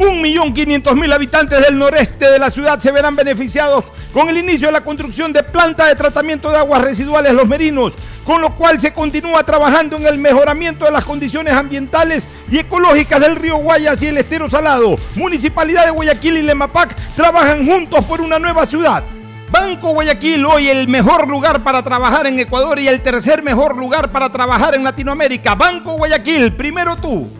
Un millón quinientos mil habitantes del noreste de la ciudad se verán beneficiados con el inicio de la construcción de planta de tratamiento de aguas residuales Los Merinos, con lo cual se continúa trabajando en el mejoramiento de las condiciones ambientales y ecológicas del río Guayas y el estero salado. Municipalidad de Guayaquil y Lemapac trabajan juntos por una nueva ciudad. Banco Guayaquil, hoy el mejor lugar para trabajar en Ecuador y el tercer mejor lugar para trabajar en Latinoamérica. Banco Guayaquil, primero tú.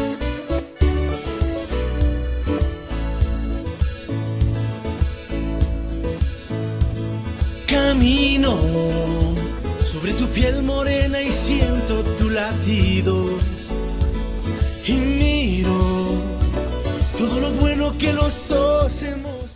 Camino sobre tu piel morena y siento tu latido. Y miro todo lo bueno que los dos hemos.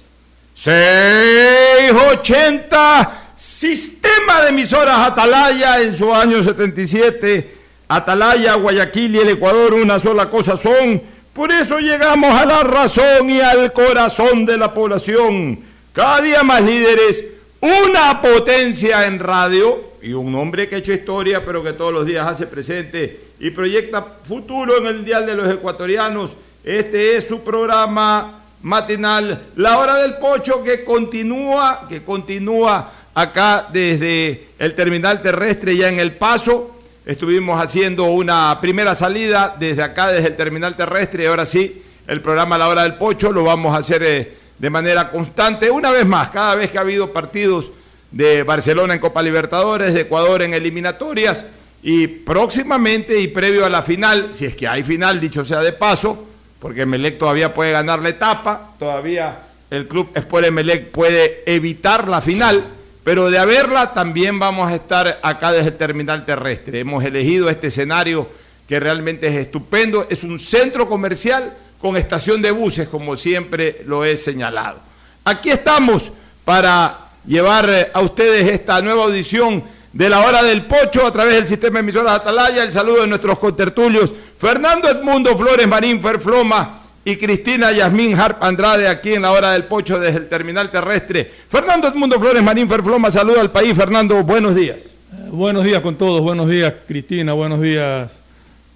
680 Sistema de emisoras Atalaya en su año 77. Atalaya, Guayaquil y el Ecuador una sola cosa son. Por eso llegamos a la razón y al corazón de la población. Cada día más líderes una potencia en radio y un hombre que ha hecho historia, pero que todos los días hace presente y proyecta futuro en el Dial de los Ecuatorianos. Este es su programa matinal, La Hora del Pocho, que continúa, que continúa acá desde el terminal terrestre ya en El Paso. Estuvimos haciendo una primera salida desde acá, desde el terminal terrestre, y ahora sí, el programa La Hora del Pocho lo vamos a hacer... Eh, de manera constante, una vez más, cada vez que ha habido partidos de Barcelona en Copa Libertadores, de Ecuador en eliminatorias, y próximamente y previo a la final, si es que hay final, dicho sea de paso, porque Melec todavía puede ganar la etapa, todavía el club Sport Melec puede evitar la final, pero de haberla también vamos a estar acá desde el terminal terrestre. Hemos elegido este escenario que realmente es estupendo, es un centro comercial con estación de buses, como siempre lo he señalado. Aquí estamos para llevar eh, a ustedes esta nueva audición de la hora del pocho a través del sistema de emisoras Atalaya. El saludo de nuestros contertulios Fernando Edmundo Flores Marín Ferfloma y Cristina Yasmín Harp Andrade aquí en la hora del pocho desde el terminal terrestre. Fernando Edmundo Flores Marín Ferfloma, saludo al país. Fernando, buenos días. Eh, buenos días con todos, buenos días Cristina, buenos días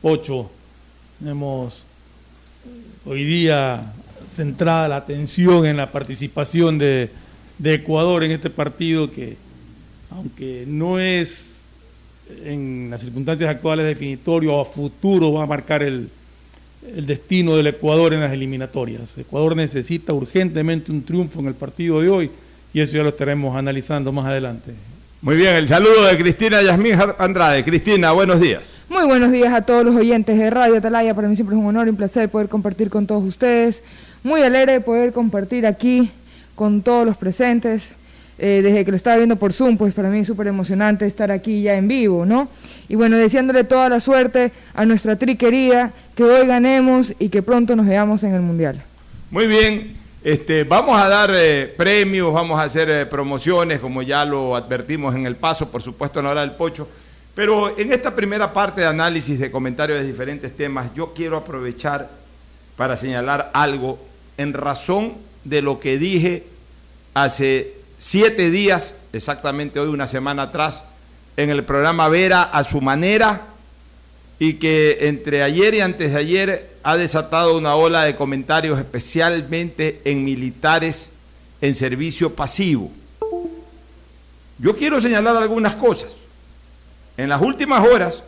Pocho. Hemos hoy día centrada la atención en la participación de, Ecuador en este partido que, aunque no es en las circunstancias actuales definitorio, a futuro va a marcar el, el destino del Ecuador en las eliminatorias. Ecuador necesita urgentemente un triunfo en el partido de hoy y eso ya lo estaremos analizando más adelante. Muy bien, el saludo de Cristina Yasmín Andrade. Cristina, buenos días. Muy buenos días a todos los oyentes de Radio Atalaya. Para mí siempre es un honor y un placer poder compartir con todos ustedes. Muy alegre de poder compartir aquí con todos los presentes. Eh, desde que lo estaba viendo por Zoom, pues para mí es súper emocionante estar aquí ya en vivo, ¿no? Y bueno, deseándole toda la suerte a nuestra triquería, que hoy ganemos y que pronto nos veamos en el Mundial. Muy bien, Este, vamos a dar eh, premios, vamos a hacer eh, promociones, como ya lo advertimos en el paso, por supuesto en la hora del pocho. Pero en esta primera parte de análisis de comentarios de diferentes temas, yo quiero aprovechar para señalar algo en razón de lo que dije hace siete días, exactamente hoy una semana atrás, en el programa Vera a su manera y que entre ayer y antes de ayer ha desatado una ola de comentarios especialmente en militares en servicio pasivo. Yo quiero señalar algunas cosas. En las últimas horas,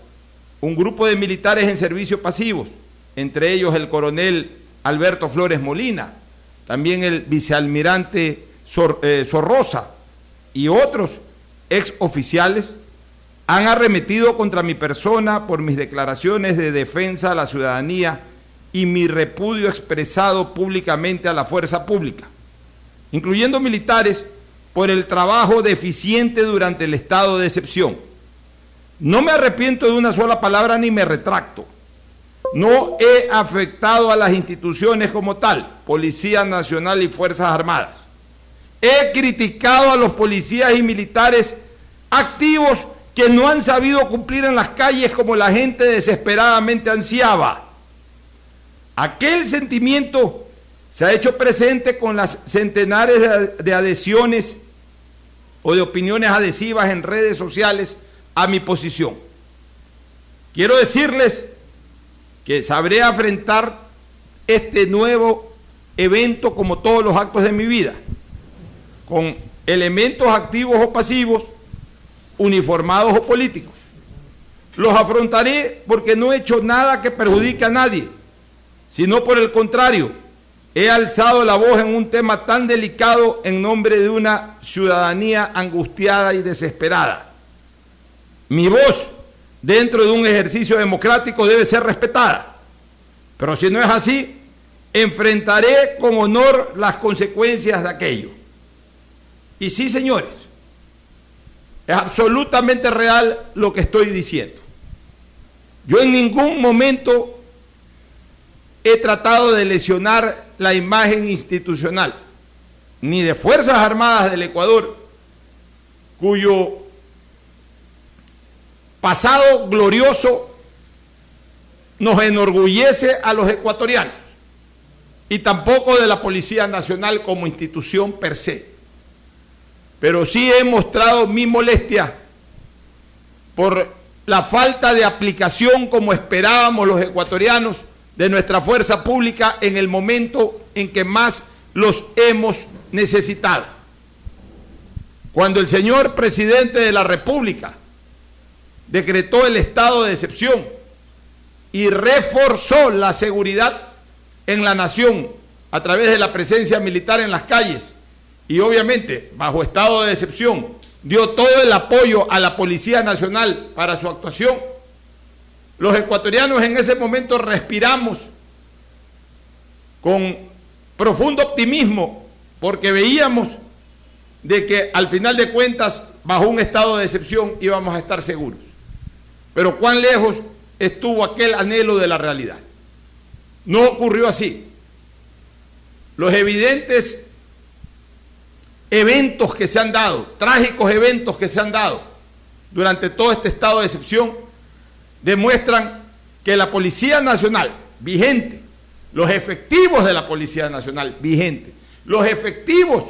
un grupo de militares en servicio pasivos, entre ellos el coronel Alberto Flores Molina, también el vicealmirante eh, Sorrosa y otros ex oficiales, han arremetido contra mi persona por mis declaraciones de defensa a la ciudadanía y mi repudio expresado públicamente a la fuerza pública, incluyendo militares, por el trabajo deficiente durante el estado de excepción. No me arrepiento de una sola palabra ni me retracto. No he afectado a las instituciones como tal, Policía Nacional y Fuerzas Armadas. He criticado a los policías y militares activos que no han sabido cumplir en las calles como la gente desesperadamente ansiaba. Aquel sentimiento se ha hecho presente con las centenares de adhesiones o de opiniones adhesivas en redes sociales a mi posición. Quiero decirles que sabré afrontar este nuevo evento como todos los actos de mi vida, con elementos activos o pasivos, uniformados o políticos. Los afrontaré porque no he hecho nada que perjudique a nadie, sino por el contrario, he alzado la voz en un tema tan delicado en nombre de una ciudadanía angustiada y desesperada. Mi voz dentro de un ejercicio democrático debe ser respetada, pero si no es así, enfrentaré con honor las consecuencias de aquello. Y sí, señores, es absolutamente real lo que estoy diciendo. Yo en ningún momento he tratado de lesionar la imagen institucional, ni de Fuerzas Armadas del Ecuador, cuyo pasado glorioso nos enorgullece a los ecuatorianos, y tampoco de la Policía Nacional como institución per se pero sí he mostrado mi molestia por la falta de aplicación como esperábamos los ecuatorianos de nuestra fuerza pública en el momento en que más los hemos necesitado. Cuando el señor presidente de la República decretó el estado de excepción y reforzó la seguridad en la nación a través de la presencia militar en las calles, y obviamente bajo estado de excepción dio todo el apoyo a la Policía Nacional para su actuación, los ecuatorianos en ese momento respiramos con profundo optimismo porque veíamos de que al final de cuentas bajo un estado de excepción íbamos a estar seguros. Pero cuán lejos estuvo aquel anhelo de la realidad. No ocurrió así. Los evidentes eventos que se han dado, trágicos eventos que se han dado durante todo este estado de excepción, demuestran que la Policía Nacional vigente, los efectivos de la Policía Nacional vigente, los efectivos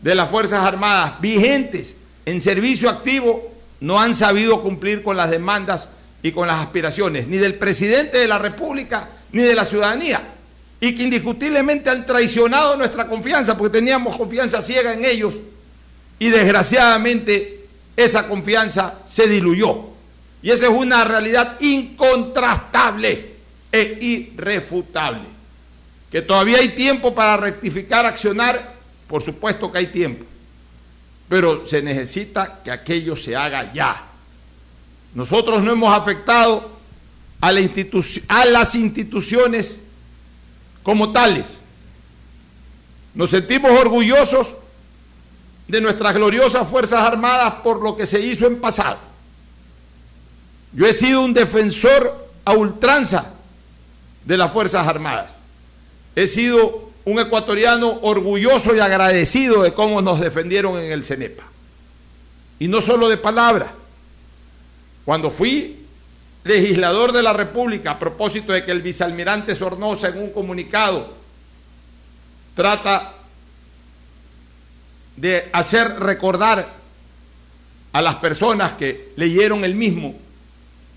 de las Fuerzas Armadas vigentes en servicio activo no han sabido cumplir con las demandas y con las aspiraciones, ni del presidente de la República, ni de la ciudadanía y que indiscutiblemente han traicionado nuestra confianza porque teníamos confianza ciega en ellos y desgraciadamente esa confianza se diluyó. Y esa es una realidad incontrastable e irrefutable. Que todavía hay tiempo para rectificar, accionar, por supuesto que hay tiempo, pero se necesita que aquello se haga ya. Nosotros no hemos afectado a, la a las instituciones como tales. Nos sentimos orgullosos de nuestras gloriosas Fuerzas Armadas por lo que se hizo en pasado. Yo he sido un defensor a ultranza de las Fuerzas Armadas. He sido un ecuatoriano orgulloso y agradecido de cómo nos defendieron en el CENEPA. Y no solo de palabra. Cuando fui legislador de la República, a propósito de que el vicealmirante Sornosa en un comunicado trata de hacer recordar a las personas que leyeron el mismo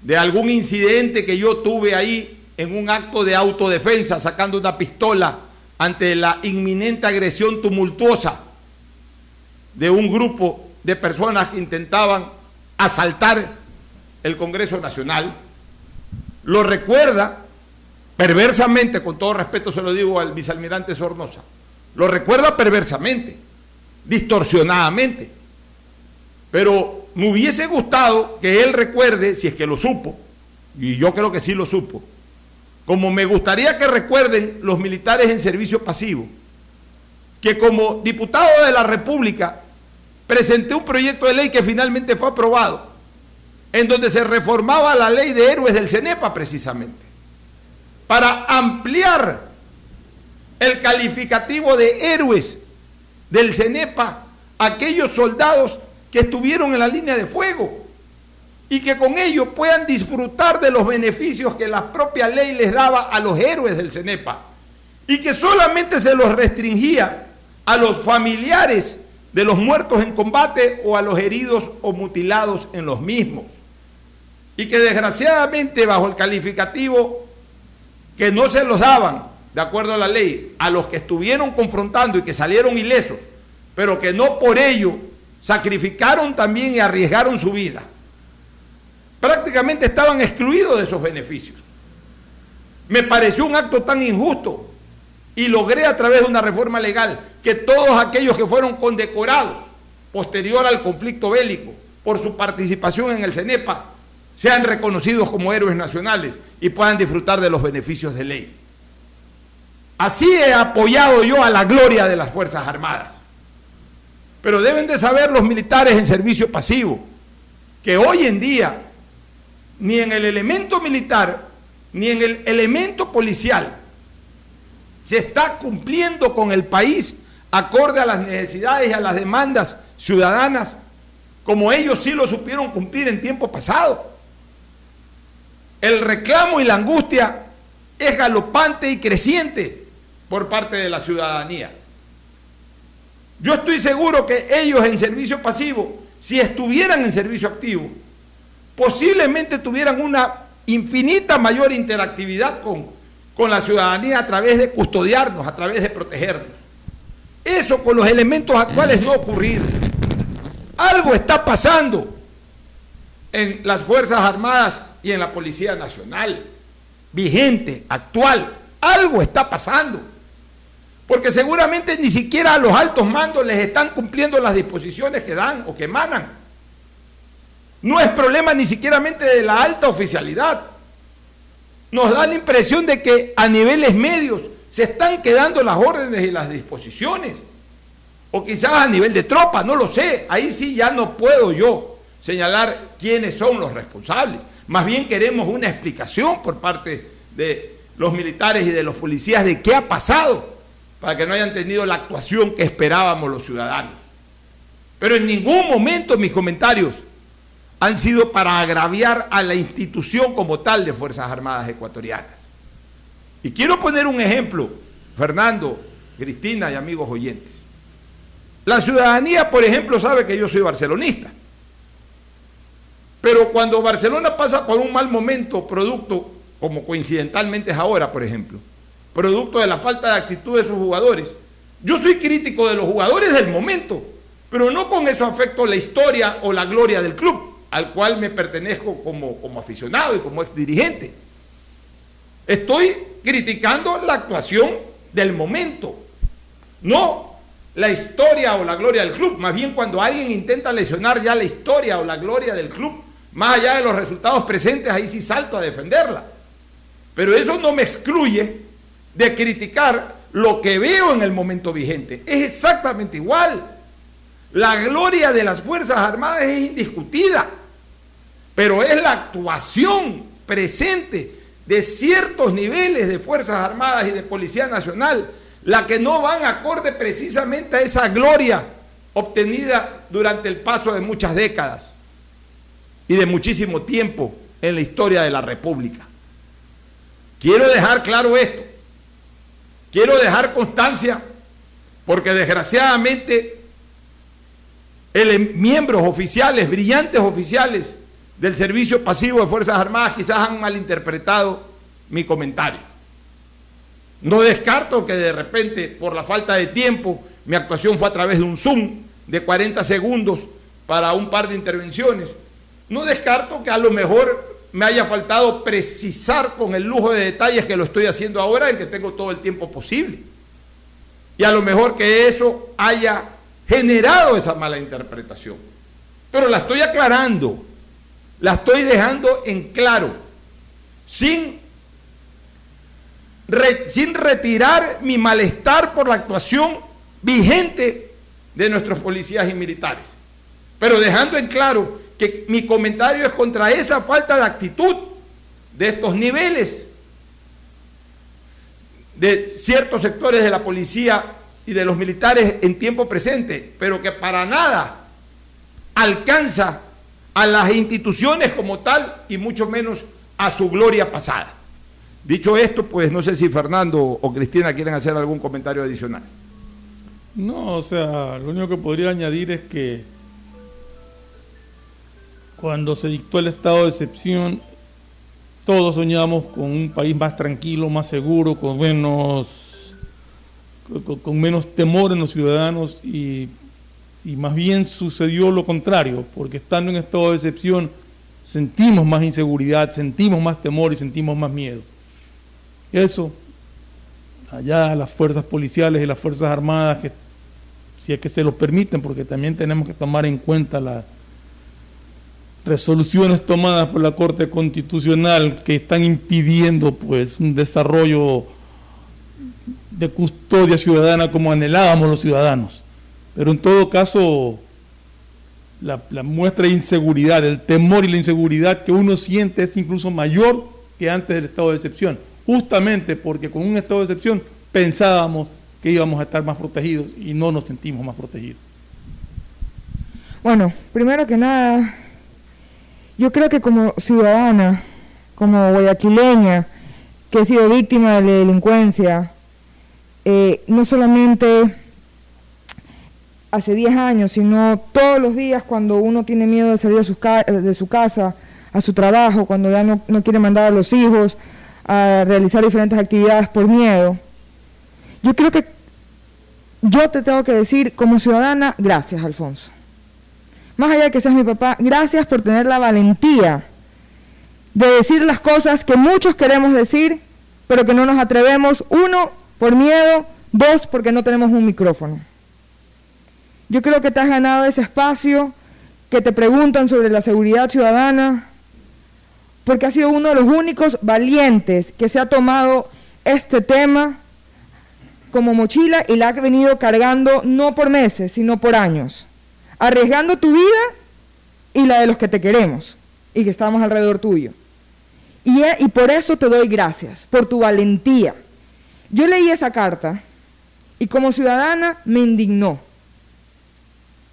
de algún incidente que yo tuve ahí en un acto de autodefensa sacando una pistola ante la inminente agresión tumultuosa de un grupo de personas que intentaban asaltar el Congreso Nacional, lo recuerda perversamente, con todo respeto se lo digo al vicealmirante Sornosa, lo recuerda perversamente, distorsionadamente. Pero me hubiese gustado que él recuerde, si es que lo supo, y yo creo que sí lo supo, como me gustaría que recuerden los militares en servicio pasivo, que como diputado de la República presenté un proyecto de ley que finalmente fue aprobado, en donde se reformaba la ley de héroes del CENEPA precisamente, para ampliar el calificativo de héroes del CENEPA aquellos soldados que estuvieron en la línea de fuego y que con ello puedan disfrutar de los beneficios que la propia ley les daba a los héroes del CENEPA y que solamente se los restringía a los familiares de los muertos en combate o a los heridos o mutilados en los mismos. Y que desgraciadamente bajo el calificativo que no se los daban, de acuerdo a la ley, a los que estuvieron confrontando y que salieron ilesos, pero que no por ello sacrificaron también y arriesgaron su vida. Prácticamente estaban excluidos de esos beneficios. Me pareció un acto tan injusto y logré a través de una reforma legal que todos aquellos que fueron condecorados posterior al conflicto bélico por su participación en el CENEPA sean reconocidos como héroes nacionales y puedan disfrutar de los beneficios de ley. Así he apoyado yo a la gloria de las Fuerzas Armadas. Pero deben de saber los militares en servicio pasivo que hoy en día ni en el elemento militar ni en el elemento policial se está cumpliendo con el país acorde a las necesidades y a las demandas ciudadanas como ellos sí lo supieron cumplir en tiempo pasado. El reclamo y la angustia es galopante y creciente por parte de la ciudadanía. Yo estoy seguro que ellos en servicio pasivo, si estuvieran en servicio activo, posiblemente tuvieran una infinita mayor interactividad con, con la ciudadanía a través de custodiarnos, a través de protegernos. Eso con los elementos actuales no ha ocurrido. Algo está pasando en las Fuerzas Armadas y en la Policía Nacional, vigente, actual. Algo está pasando. Porque seguramente ni siquiera a los altos mandos les están cumpliendo las disposiciones que dan o que emanan. No es problema ni siquiera de la alta oficialidad. Nos da la impresión de que a niveles medios se están quedando las órdenes y las disposiciones. O quizás a nivel de tropa, no lo sé. Ahí sí ya no puedo yo señalar quiénes son los responsables. Más bien queremos una explicación por parte de los militares y de los policías de qué ha pasado para que no hayan tenido la actuación que esperábamos los ciudadanos. Pero en ningún momento mis comentarios han sido para agraviar a la institución como tal de Fuerzas Armadas Ecuatorianas. Y quiero poner un ejemplo, Fernando, Cristina y amigos oyentes. La ciudadanía, por ejemplo, sabe que yo soy barcelonista. Pero cuando Barcelona pasa por un mal momento, producto, como coincidentalmente es ahora, por ejemplo, producto de la falta de actitud de sus jugadores. Yo soy crítico de los jugadores del momento, pero no con eso afecto la historia o la gloria del club, al cual me pertenezco como, como aficionado y como ex dirigente. Estoy criticando la actuación del momento, no la historia o la gloria del club. Más bien cuando alguien intenta lesionar ya la historia o la gloria del club, más allá de los resultados presentes, ahí sí salto a defenderla. Pero eso no me excluye de criticar lo que veo en el momento vigente. Es exactamente igual. La gloria de las Fuerzas Armadas es indiscutida, pero es la actuación presente de ciertos niveles de Fuerzas Armadas y de Policía Nacional la que no van acorde precisamente a esa gloria obtenida durante el paso de muchas décadas y de muchísimo tiempo en la historia de la República. Quiero dejar claro esto. Quiero dejar constancia porque desgraciadamente miembros oficiales, brillantes oficiales del Servicio Pasivo de Fuerzas Armadas quizás han malinterpretado mi comentario. No descarto que de repente, por la falta de tiempo, mi actuación fue a través de un Zoom de 40 segundos para un par de intervenciones. No descarto que a lo mejor me haya faltado precisar con el lujo de detalles que lo estoy haciendo ahora en que tengo todo el tiempo posible. Y a lo mejor que eso haya generado esa mala interpretación. Pero la estoy aclarando, la estoy dejando en claro, sin, sin retirar mi malestar por la actuación vigente de nuestros policías y militares, pero dejando en claro que mi comentario es contra esa falta de actitud de estos niveles de ciertos sectores de la policía y de los militares en tiempo presente, pero que para nada alcanza a las instituciones como tal y mucho menos a su gloria pasada. Dicho esto, pues no sé si Fernando o Cristina quieren hacer algún comentario adicional. No, o sea, lo único que podría añadir es que cuando se dictó el estado de excepción, todos soñamos con un país más tranquilo, más seguro, con menos, con, menos temor en los ciudadanos y, y más bien sucedió lo contrario, porque estando en estado de excepción sentimos más inseguridad, sentimos más temor y sentimos más miedo. Eso, allá las fuerzas policiales y las fuerzas armadas, si es que se lo permiten, porque también tenemos que tomar en cuenta la resoluciones tomadas por la Corte Constitucional que están impidiendo pues un desarrollo de custodia ciudadana como anhelábamos los ciudadanos. Pero en todo caso, la, la, muestra de inseguridad, el temor y la inseguridad que uno siente es incluso mayor que antes del estado de excepción, justamente porque con un estado de excepción pensábamos que íbamos a estar más protegidos y no nos sentimos más protegidos. Bueno, primero que nada, yo creo que como ciudadana, como guayaquileña, que he sido víctima de la delincuencia, eh, no solamente hace 10 años, sino todos los días cuando uno tiene miedo de salir de su, de su casa, a su trabajo, cuando ya no, no quiere mandar a los hijos a realizar diferentes actividades por miedo. Yo creo que yo te tengo que decir como ciudadana, gracias Alfonso más allá de que seas mi papá, gracias por tener la valentía de decir las cosas que muchos queremos decir, pero que no nos atrevemos, uno, por miedo, dos, porque no tenemos un micrófono. Yo creo que te has ganado ese espacio, que te preguntan sobre la seguridad ciudadana, porque has sido uno de los únicos valientes que se ha tomado este tema como mochila y la ha venido cargando no por meses, sino por años arriesgando tu vida y la de los que te queremos y que estamos alrededor tuyo. Y, y por eso te doy gracias, por tu valentía. Yo leí esa carta y como ciudadana me indignó.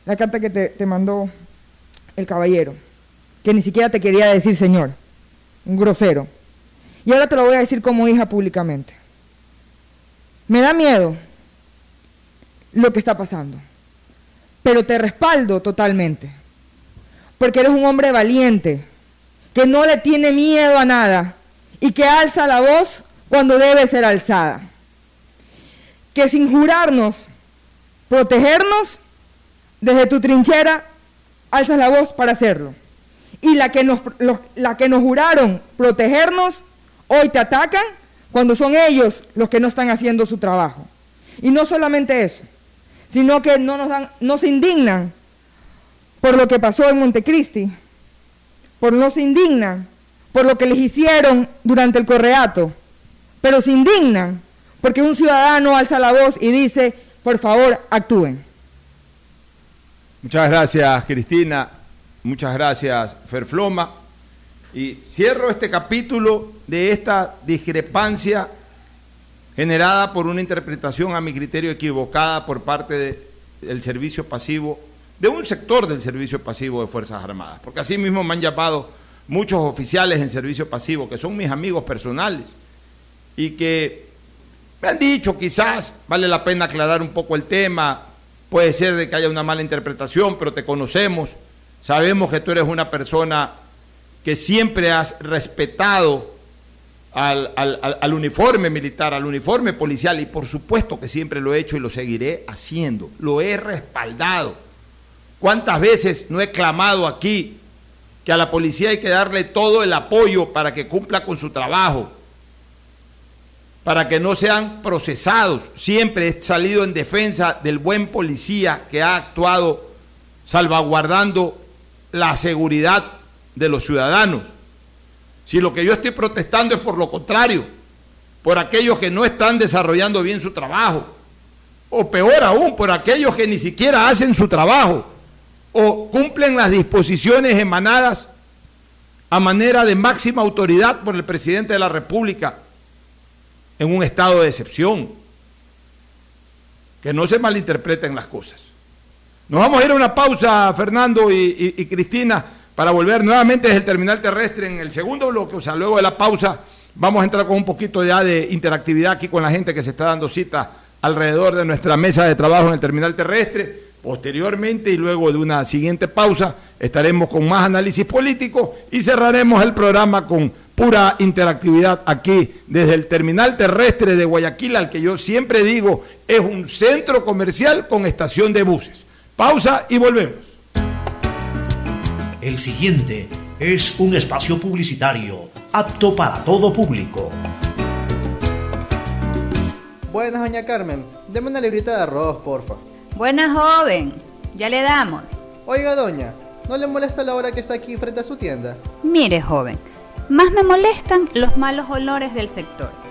La carta que te, te mandó el caballero, que ni siquiera te quería decir señor, un grosero. Y ahora te lo voy a decir como hija públicamente. Me da miedo lo que está pasando pero te respaldo totalmente. Porque eres un hombre valiente, que no le tiene miedo a nada y que alza la voz cuando debe ser alzada. Que sin jurarnos protegernos, desde tu trinchera alzas la voz para hacerlo. Y la que nos, la que nos juraron protegernos, hoy te atacan cuando son ellos los que no están haciendo su trabajo. Y no solamente eso, sino que no nos, dan, no se indignan por lo que pasó en Montecristi, por no se indignan por lo que les hicieron durante el correato, pero se indignan porque un ciudadano alza la voz y dice, por favor, actúen. Muchas gracias, Cristina. Muchas gracias, Ferfloma. Y cierro este capítulo de esta discrepancia generada por una interpretación a mi criterio equivocada por parte del servicio pasivo, de un sector del servicio pasivo de Fuerzas Armadas, porque así mismo me han llamado muchos oficiales en servicio pasivo, que son mis amigos personales, y que me han dicho quizás vale la pena aclarar un poco el tema, puede ser de que haya una mala interpretación, pero te conocemos, sabemos que tú eres una persona que siempre has respetado al, al, uniforme militar, al uniforme policial, y por supuesto que siempre lo he hecho y lo seguiré haciendo, lo he respaldado. ¿Cuántas veces no he clamado aquí que a la policía hay que darle todo el apoyo para que cumpla con su trabajo? para que no sean procesados. Siempre he salido en defensa del buen policía que ha actuado salvaguardando la seguridad de los ciudadanos. Si lo que yo estoy protestando es por lo contrario, por aquellos que no están desarrollando bien su trabajo, o peor aún, por aquellos que ni siquiera hacen su trabajo, o cumplen las disposiciones emanadas a manera de máxima autoridad por el presidente de la República en un estado de excepción. Que no se malinterpreten las cosas. Nos vamos a ir a una pausa, Fernando y, y Cristina, para volver nuevamente desde el terminal terrestre en el segundo bloque, o sea, luego de la pausa vamos a entrar con un poquito ya de interactividad aquí con la gente que se está dando cita alrededor de nuestra mesa de trabajo en el terminal terrestre. Posteriormente y luego de una siguiente pausa estaremos con más análisis político y cerraremos el programa con pura interactividad aquí desde el terminal terrestre de Guayaquil, al que yo siempre digo es un centro comercial con estación de buses. Pausa y volvemos. El siguiente es un espacio publicitario apto para todo público. Buenas, doña Carmen. Deme una librita de arroz, porfa. Buenas, joven. Ya le damos. Oiga, doña, ¿no le molesta la hora que está aquí frente a su tienda? Mire, joven más me molestan los malos olores del sector.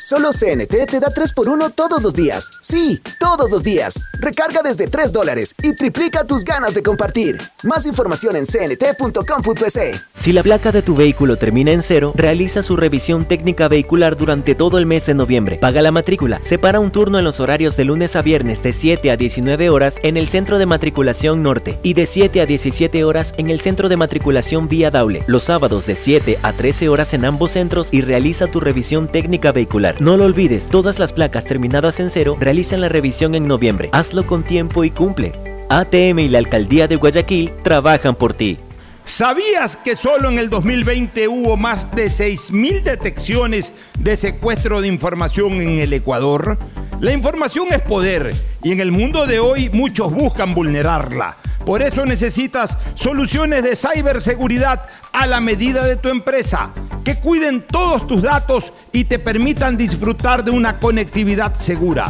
Solo CNT te da 3x1 todos los días. Sí, todos los días. Recarga desde 3 dólares y triplica tus ganas de compartir. Más información en cnt.com.es. Si la placa de tu vehículo termina en cero, realiza su revisión técnica vehicular durante todo el mes de noviembre. Paga la matrícula. Separa un turno en los horarios de lunes a viernes de 7 a 19 horas en el Centro de Matriculación Norte y de 7 a 17 horas en el Centro de Matriculación Vía Daule. Los sábados de 7 a 13 horas en ambos centros y realiza tu revisión técnica vehicular. No lo olvides, todas las placas terminadas en cero realizan la revisión en noviembre. Hazlo con tiempo y cumple. ATM y la Alcaldía de Guayaquil trabajan por ti. ¿Sabías que solo en el 2020 hubo más de 6.000 detecciones de secuestro de información en el Ecuador? La información es poder y en el mundo de hoy muchos buscan vulnerarla. Por eso necesitas soluciones de ciberseguridad a la medida de tu empresa, que cuiden todos tus datos y te permitan disfrutar de una conectividad segura.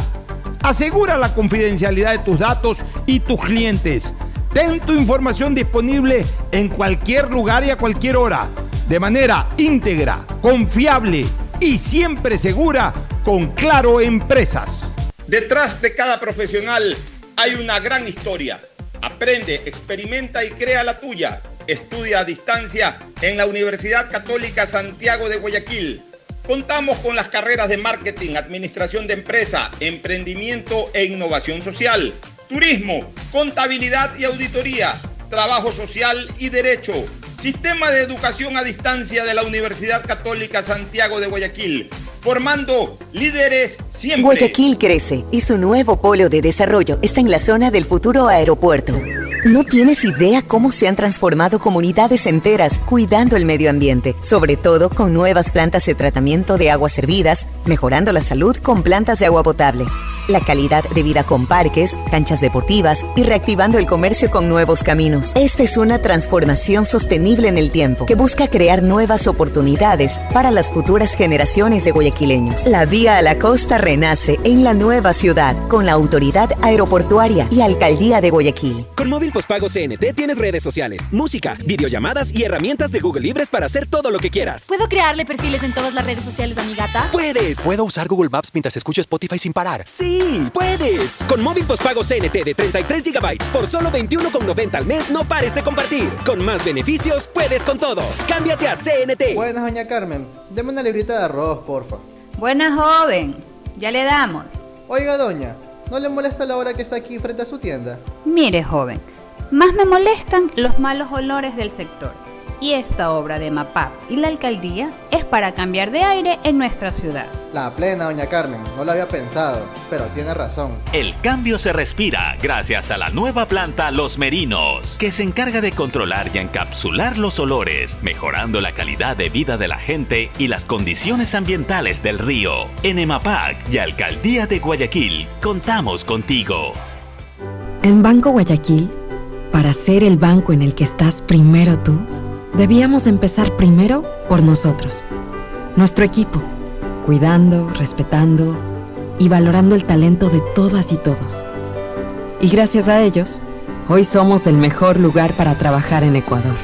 Asegura la confidencialidad de tus datos y tus clientes. Ten tu información disponible en cualquier lugar y a cualquier hora, de manera íntegra, confiable y siempre segura con Claro Empresas. Detrás de cada profesional hay una gran historia Aprende, experimenta y crea la tuya. Estudia a distancia en la Universidad Católica Santiago de Guayaquil. Contamos con las carreras de marketing, administración de empresa, emprendimiento e innovación social, turismo, contabilidad y auditoría, trabajo social y derecho. Sistema de educación a distancia de la Universidad Católica Santiago de Guayaquil formando líderes siempre. Guayaquil crece y su nuevo polo de desarrollo está en la zona del futuro aeropuerto. No tienes idea cómo se han transformado comunidades enteras cuidando el medio ambiente, sobre todo con nuevas plantas de tratamiento de aguas servidas, mejorando la salud con plantas de agua potable. La calidad de vida con parques, canchas deportivas y reactivando el comercio con nuevos caminos. Esta es una transformación sostenible en el tiempo que busca crear nuevas oportunidades para las futuras generaciones de guayaquileños. La vía a la costa renace en la nueva ciudad con la autoridad aeroportuaria y alcaldía de Guayaquil. Con móvil postpago CNT tienes redes sociales, música, videollamadas y herramientas de Google Libres para hacer todo lo que quieras. ¿Puedo crearle perfiles en todas las redes sociales a mi gata? ¡Puedes! ¿Puedo usar Google Maps mientras escucho Spotify sin parar? ¡Sí! ¡Puedes! Con móvil postpago CNT de 33 GB por solo 21,90 al mes no pares de compartir. Con más beneficios, puedes con todo. Cámbiate a CNT. Buenas, doña Carmen. Deme una librita de arroz, porfa. Buena joven. Ya le damos. Oiga, doña, ¿no le molesta la hora que está aquí frente a su tienda? Mire, joven. Más me molestan los malos olores del sector. Y esta obra de MAPAP y la alcaldía es para cambiar de aire en nuestra ciudad. La plena, doña Carmen. No lo había pensado, pero tiene razón. El cambio se respira gracias a la nueva planta Los Merinos, que se encarga de controlar y encapsular los olores, mejorando la calidad de vida de la gente y las condiciones ambientales del río. En EMAPAC y Alcaldía de Guayaquil, contamos contigo. En Banco Guayaquil, para ser el banco en el que estás primero tú, debíamos empezar primero por nosotros, nuestro equipo, cuidando, respetando y valorando el talento de todas y todos. Y gracias a ellos, hoy somos el mejor lugar para trabajar en Ecuador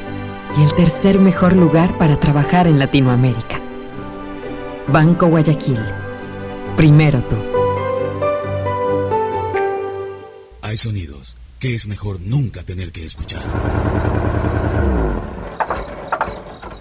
y el tercer mejor lugar para trabajar en Latinoamérica. Banco Guayaquil. Primero tú. Hay sonidos que es mejor nunca tener que escuchar.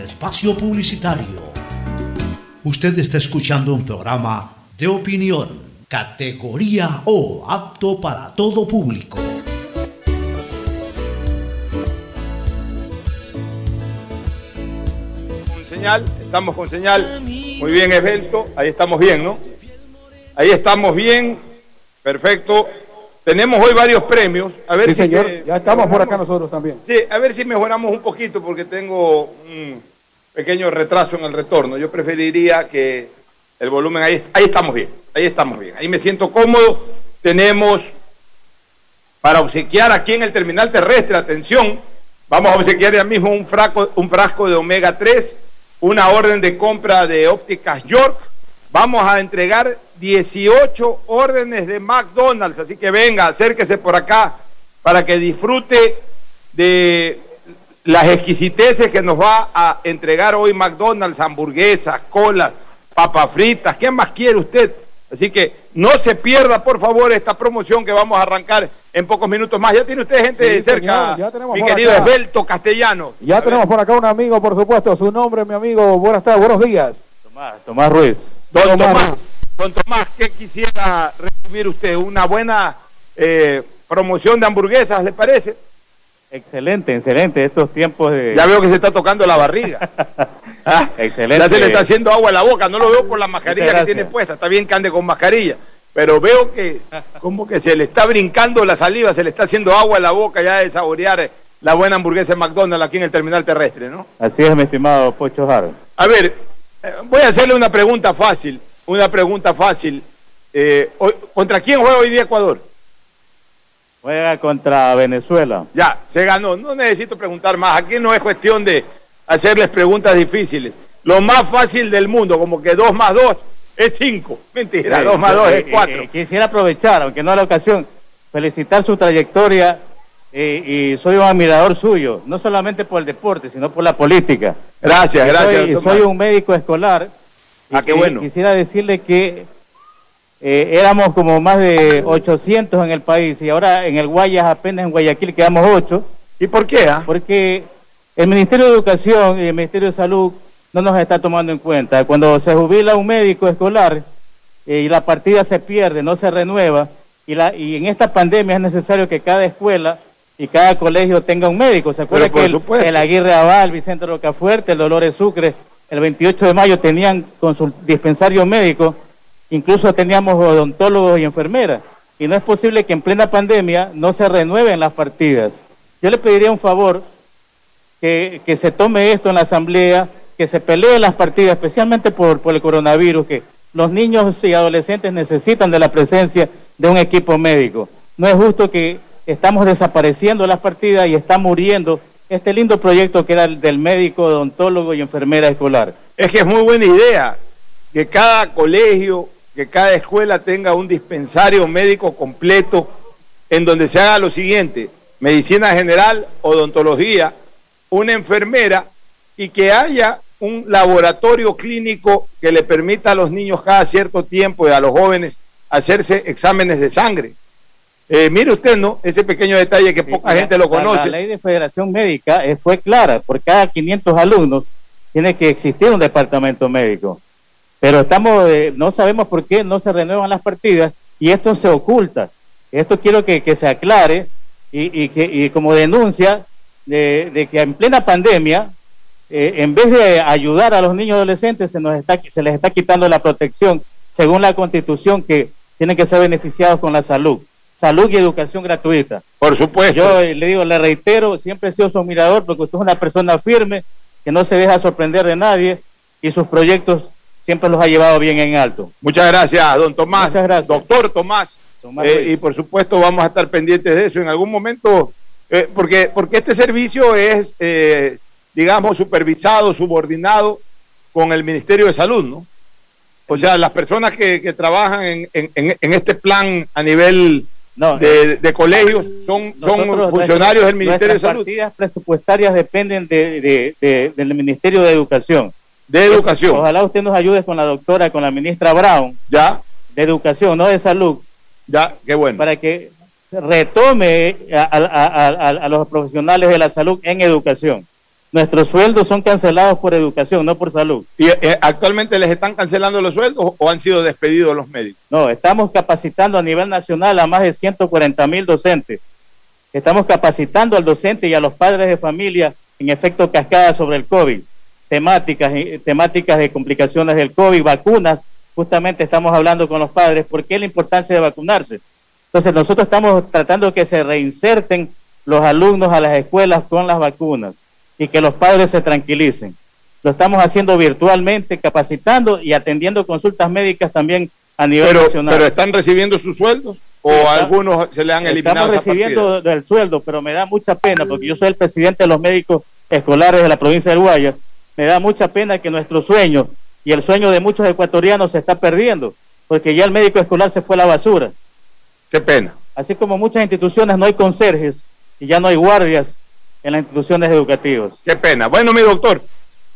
espacio publicitario. Usted está escuchando un programa de opinión, categoría O, apto para todo público. Con señal, estamos con señal. Muy bien, esbelto. Ahí estamos bien, ¿no? Ahí estamos bien. Perfecto. Tenemos hoy varios premios. A ver Sí, si señor. que- Ya estamos por acá nosotros también. Sí, a ver si mejoramos un poquito porque tengo un pequeño retraso en el retorno. Yo preferiría que el volumen ahí, ahí estamos bien, ahí estamos bien. Ahí me siento cómodo. Tenemos para obsequiar aquí en el terminal terrestre, atención, vamos a obsequiar ya mismo un frasco, un frasco de omega 3, una orden de compra de ópticas York. Vamos a entregar 18 órdenes de McDonald's, así que venga, acérquese por acá para que disfrute de las exquisiteces que nos va a entregar hoy McDonald's, hamburguesas, colas, papas fritas, ¿qué más quiere usted? Así que no se pierda, por favor, esta promoción que vamos a arrancar en pocos minutos más. Ya tiene usted gente Sí, cerca, señor, ya tenemos mi querido acá. Esbelto Castellano. Ya tenemos por acá un amigo, por supuesto. Su nombre, mi amigo. Buenas tardes, buenos días. Tomás, Tomás Ruiz. Don Tomás Tomás, Ruiz. don Tomás, ¿qué quisiera recibir usted? ¿Una buena eh, promoción de hamburguesas, le parece? Excelente, excelente. Estos tiempos de. Ya veo que se está tocando la barriga. Ah, Excelente. Ya se le está haciendo agua a la boca. No lo veo por la mascarilla que tiene puesta. Está bien que ande con mascarilla. Pero veo que como que se le está brincando la saliva, se le está haciendo agua a la boca ya de saborear eh, la buena hamburguesa de McDonald's aquí en el terminal terrestre, ¿no? Así es, mi estimado Pocho Jaro. A ver, eh, voy a hacerle una pregunta fácil. Una pregunta fácil. Eh, ¿Contra quién juega hoy día Ecuador? Juega contra Venezuela. Ya, se ganó. No necesito preguntar más. Aquí no es cuestión de hacerles preguntas difíciles. Lo más fácil del mundo, como que 2 más 2 es 5. Mentira, Eh, 2 más yo, 2 eh, es 4. eh, quisiera aprovechar, aunque no es la ocasión, felicitar su trayectoria eh, y soy un admirador suyo, no solamente por el deporte, sino por la política. Gracias, Y gracias, Soy, soy un médico escolar. y Ah, qué que- bueno. Quisiera decirle que eh, éramos como más de 800 en el país y ahora en el Guayas apenas en Guayaquil quedamos 8. ¿Y por qué? ah? Porque el Ministerio de Educación y el Ministerio de Salud no nos está tomando en cuenta. Cuando se jubila un médico escolar eh, y la partida se pierde, no se renueva, y, la, y en esta pandemia es necesario que cada escuela y cada colegio tenga un médico. ¿Se acuerda que el, Aguirre Aval, Vicente Rocafuerte, el Dolores Sucre, el 28 de mayo tenían consul- dispensario médico, incluso teníamos odontólogos y enfermeras. Y no es posible que en plena pandemia no se renueven las partidas. Yo le pediría un favor que, que se tome esto en la asamblea, que se peleen las partidas, especialmente por, por el coronavirus, que los niños y adolescentes necesitan de la presencia de un equipo médico. No es justo que estamos desapareciendo las partidas y está muriendo este lindo proyecto que era el del médico, odontólogo y enfermera escolar. Es que es muy buena idea que cada colegio, que cada escuela tenga un dispensario médico completo en donde se haga lo siguiente, medicina general, odontología, una enfermera y que haya un laboratorio clínico que le permita a los niños cada cierto tiempo y a los jóvenes hacerse exámenes de sangre. Eh, mire usted, ¿no? Ese pequeño detalle que poca La- gente lo la- conoce. La, ley de federación médica eh, fue clara, por cada 500 alumnos tiene que existir un departamento médico. Pero estamos, eh, no sabemos por qué no se renuevan las partidas y esto se oculta. Esto quiero que, que se aclare y, y que, y como denuncia de, de que en plena pandemia, eh, en vez de ayudar a los niños y adolescentes, se, nos está, se les está quitando la protección, según la constitución, que tienen que ser beneficiados con la salud. Salud y educación gratuita. Por supuesto. Yo eh, le digo, le reitero, siempre he sido su admirador porque usted es una persona firme, que no se deja sorprender de nadie y sus proyectos siempre los ha llevado bien en alto. Muchas gracias, don Tomás. Muchas gracias. Doctor Tomás. Tomás Eh, y por supuesto vamos a estar pendientes de eso en algún momento, eh, porque, porque este servicio es, eh, digamos, supervisado, subordinado con el Ministerio de Salud, ¿no? O sea, las personas que, que trabajan en, en- en- este plan a nivel de, de colegios son, son Nosotros, funcionarios del Ministerio de Salud. partidas presupuestarias dependen de, de- de- del Ministerio de Educación. De Educación. Ojalá usted nos ayude con la doctora, con la ministra Brown. Ya. De Educación, no de Salud. Ya, qué bueno. Para que retome a, a- a- a- a los profesionales de la salud en educación. Nuestros sueldos son cancelados por educación, no por salud. ¿Y eh, actualmente les están cancelando los sueldos o han sido despedidos los médicos? No, estamos capacitando a nivel nacional a más de 140 mil docentes. Estamos capacitando al docente y a los padres de familia en efecto cascada sobre el COVID. Temáticas, eh, temáticas de complicaciones del COVID, vacunas. Justamente estamos hablando con los padres. ¿Por qué la importancia de vacunarse? Entonces nosotros estamos tratando que se reinserten los alumnos a las escuelas con las vacunas y que los padres se tranquilicen. Lo estamos haciendo virtualmente, capacitando y atendiendo consultas médicas también a nivel Pero, nacional. pero están recibiendo sus sueldos o algunos se le han eliminado Estamos recibiendo del sueldo, pero me da mucha pena porque yo soy el presidente de los médicos escolares de la provincia del Guayas. Me da mucha pena que nuestro sueño y el sueño de muchos ecuatorianos se está perdiendo porque ya el médico escolar se fue a la basura. Qué pena. Así como muchas instituciones no hay conserjes y ya no hay guardias en las instituciones educativas. Qué pena. Bueno, mi doctor,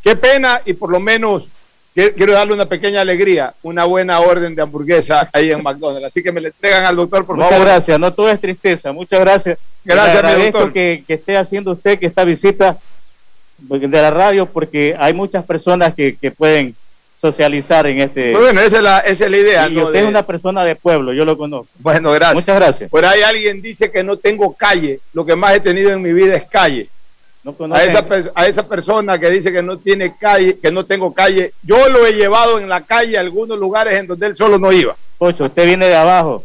qué pena y por lo menos quiero darle una pequeña alegría, una buena orden de hamburguesa ahí en McDonald's. Así que me le entregan al doctor, por Muchas favor. gracias, no todo es tristeza, muchas gracias. Gracias, Le mi agradezco doctor. que, que esté haciendo usted que esta visita de la radio porque hay muchas personas que, que pueden socializar en este... Pues bueno, esa es la, esa es la idea. y ¿no? usted de- es una persona de pueblo, yo lo conozco. Bueno, gracias. Muchas gracias. Por ahí alguien dice que no tengo calle. Lo que más he tenido en mi vida es calle. No A esa, a esa persona que dice que no tiene calle, que no tengo calle, yo lo he llevado en la calle a algunos lugares en donde él solo no iba. Pocho, usted viene de abajo.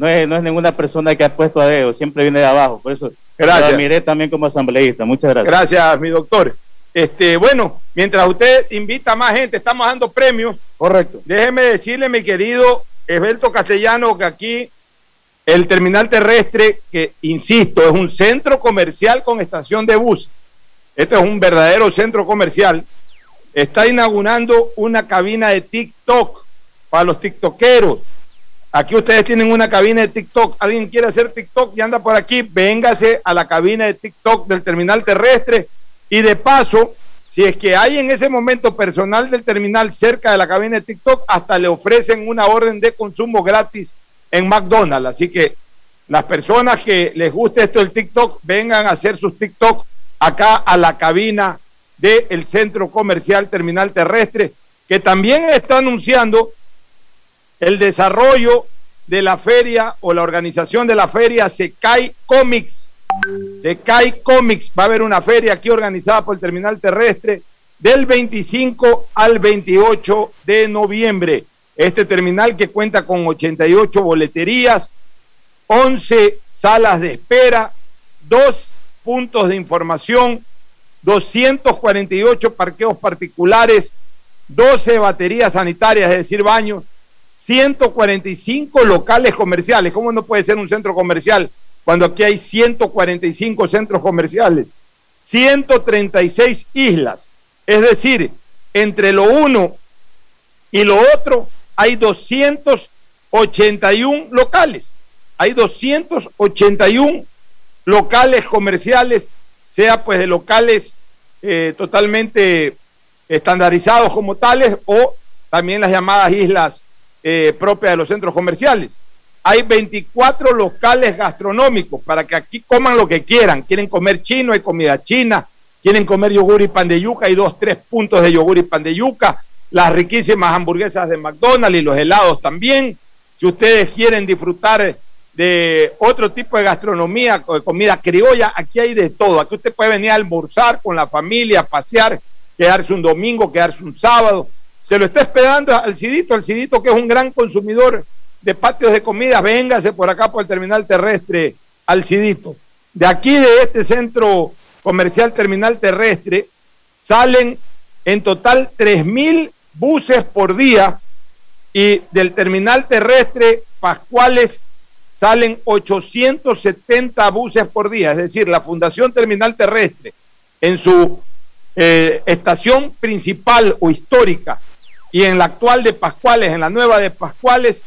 No es, no es ninguna persona que ha puesto a dedo, siempre viene de abajo. Por eso Gracias. lo admiré también como asambleísta. Muchas gracias. Gracias, mi doctor. Este, bueno, mientras usted invita a más gente, estamos dando premios. Correcto. Déjeme decirle, mi querido Esbelto Castellano, que aquí el terminal terrestre, que insisto, es un centro comercial con estación de buses. Este es un verdadero centro comercial. Está inaugurando una cabina de TikTok para los tiktokeros. Aquí ustedes tienen una cabina de TikTok. Alguien quiere hacer TikTok y anda por aquí, véngase a la cabina de TikTok del terminal terrestre. Y de paso, si es que hay en ese momento personal del terminal cerca de la cabina de TikTok, hasta le ofrecen una orden de consumo gratis en McDonald's. Así que las personas que les guste esto del TikTok, vengan a hacer sus TikTok acá a la cabina del centro comercial terminal terrestre, que también está anunciando el desarrollo de la feria o la organización de la feria Secai Comics. Comics va a haber una feria aquí organizada por el terminal terrestre del 25 al 28 de noviembre. Este terminal que cuenta con 88 boleterías, 11 salas de espera, dos puntos de información, 248 parqueos particulares, 12 baterías sanitarias, es decir, baños, 145 locales comerciales. ¿Cómo no puede ser un centro comercial cuando aquí hay 145 centros comerciales? 136 islas. Es decir, entre lo uno y lo otro hay 281 locales. Hay 281 locales comerciales, sea pues de locales eh, totalmente estandarizados como tales o también las llamadas islas eh, propia de los centros comerciales. Hay 24 locales gastronómicos para que aquí coman lo que quieran. Quieren comer chino, hay comida china. Quieren comer yogur y pan de yuca, hay dos, tres puntos de yogur y pan de yuca. Las riquísimas hamburguesas de McDonald's y los helados también. Si ustedes quieren disfrutar de otro tipo de gastronomía, de comida criolla, aquí hay de todo. Aquí usted puede venir a almorzar con la familia, pasear, quedarse un domingo, quedarse un sábado se lo está esperando al Cidito, al Cidito que es un gran consumidor de patios de comida, véngase por acá por el terminal terrestre al Cidito. De aquí, de este centro comercial terminal terrestre, salen en total 3.000 buses por día y del terminal terrestre Pascuales salen 870 buses por día, es decir, la Fundación Terminal Terrestre en su eh, estación principal o histórica y en la actual de Pascuales, en la nueva de Pascuales,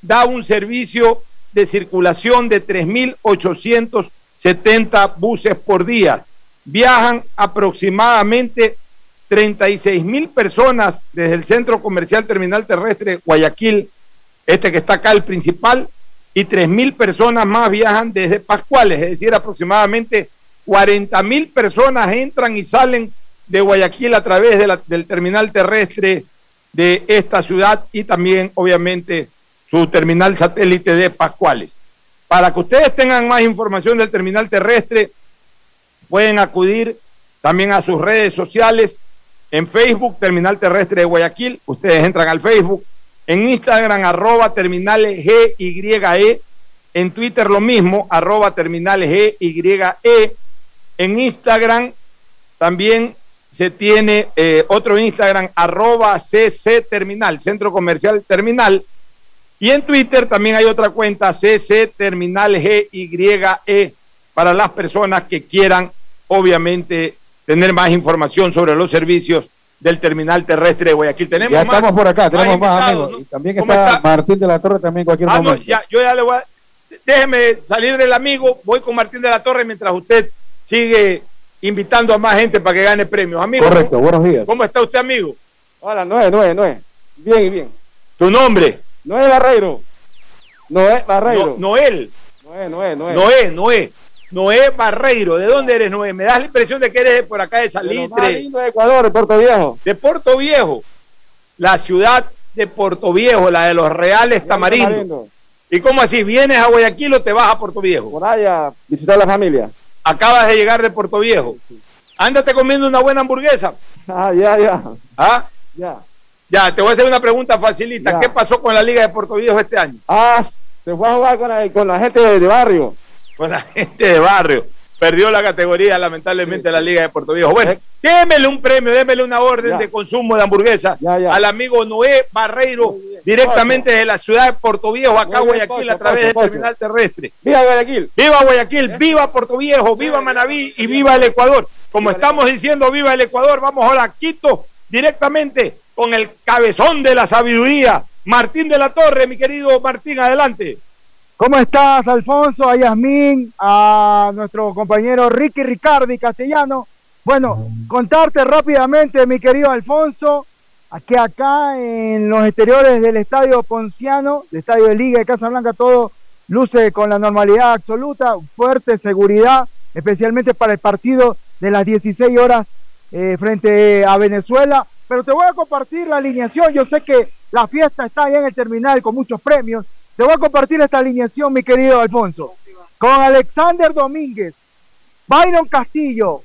da un servicio de circulación de 3.870 buses por día. Viajan aproximadamente 36 mil personas desde el Centro Comercial Terminal Terrestre Guayaquil, este que está acá el principal, y 3 mil personas más viajan desde Pascuales, es decir, aproximadamente 40 mil personas entran y salen de Guayaquil a través del terminal terrestre de esta ciudad y también, obviamente, su terminal satélite de Pascuales. Para que ustedes tengan más información del terminal terrestre, pueden acudir también a sus redes sociales. En Facebook, Terminal Terrestre de Guayaquil, ustedes entran al Facebook. En Instagram, arroba terminales GYE. En Twitter lo mismo, arroba terminales GYE. En Instagram también se tiene eh, otro Instagram, arroba CC Terminal, Centro Comercial Terminal. Y en Twitter también hay otra cuenta, CC Terminal GYE, para las personas que quieran, obviamente, tener más información sobre los servicios del terminal terrestre de Guayaquil. Tenemos ya estamos por acá, tenemos más, amigos. Y también está, Martín de la Torre también cualquier ah, momento. ya, yo ya le voy a... Déjeme salir del amigo, voy con Martín de la Torre mientras usted sigue invitando a más gente para que gane premios. Amigo, Correcto, buenos días. ¿Cómo está usted, amigo? Hola, Noé, Noé, Noé. Bien y bien. ¿Tu nombre? Noé Barreiro. Noé Barreiro. Noel. Noé, Noé, Noé. Noé, Noé. Noé Barreiro. ¿De dónde eres, Noé? Me das la impresión de que eres de por acá de Salitre. De, Ecuador, de Puerto Viejo. De Puerto Viejo. La ciudad de Puerto Viejo, la de los Reales Tamarindos. ¿Y cómo así? ¿Vienes a Guayaquil o te vas a Puerto Viejo? Por allá, visitar a la familia. Acabas de llegar de Puerto Viejo. Ándate comiendo una buena hamburguesa. Ah, ya, ya. ¿Ah? Ya. Ya, te voy a hacer una pregunta facilita. ¿Qué pasó con la Liga de Puerto Viejo este año? Ah, se fue a jugar con la, con la gente de, barrio. Con la gente de barrio. Perdió la categoría, lamentablemente, la Liga de Puerto Viejo. Bueno, eh. démele un premio, démele una orden de consumo de hamburguesa al amigo Noé Barreiro directamente de la ciudad de Puerto Viejo, acá Guayaquil, a través del terminal terrestre. ¡Viva Guayaquil! ¡Viva Guayaquil! ¡Viva Puerto Viejo! ¡Viva Manaví! ¡Y viva el Ecuador! Como estamos diciendo, ¡viva el Ecuador! Vamos ahora a Quito, directamente con el cabezón de la sabiduría, Martín de la Torre, mi querido Martín, adelante. ¿Cómo estás, Alfonso? A Yasmín, a nuestro compañero Ricky Ricardi Castellano. Bueno, contarte rápidamente, mi querido Alfonso, que acá en los exteriores del Estadio Ponciano, el Estadio de Liga de Casablanca, todo luce con la normalidad absoluta, fuerte seguridad, especialmente para el partido de las 16 horas eh, frente a Venezuela. Pero te voy a compartir la alineación. Yo sé que la fiesta está allá en el terminal con muchos premios. Te voy a compartir esta alineación, mi querido Alfonso. Con Alexander Domínguez, Byron Castillo,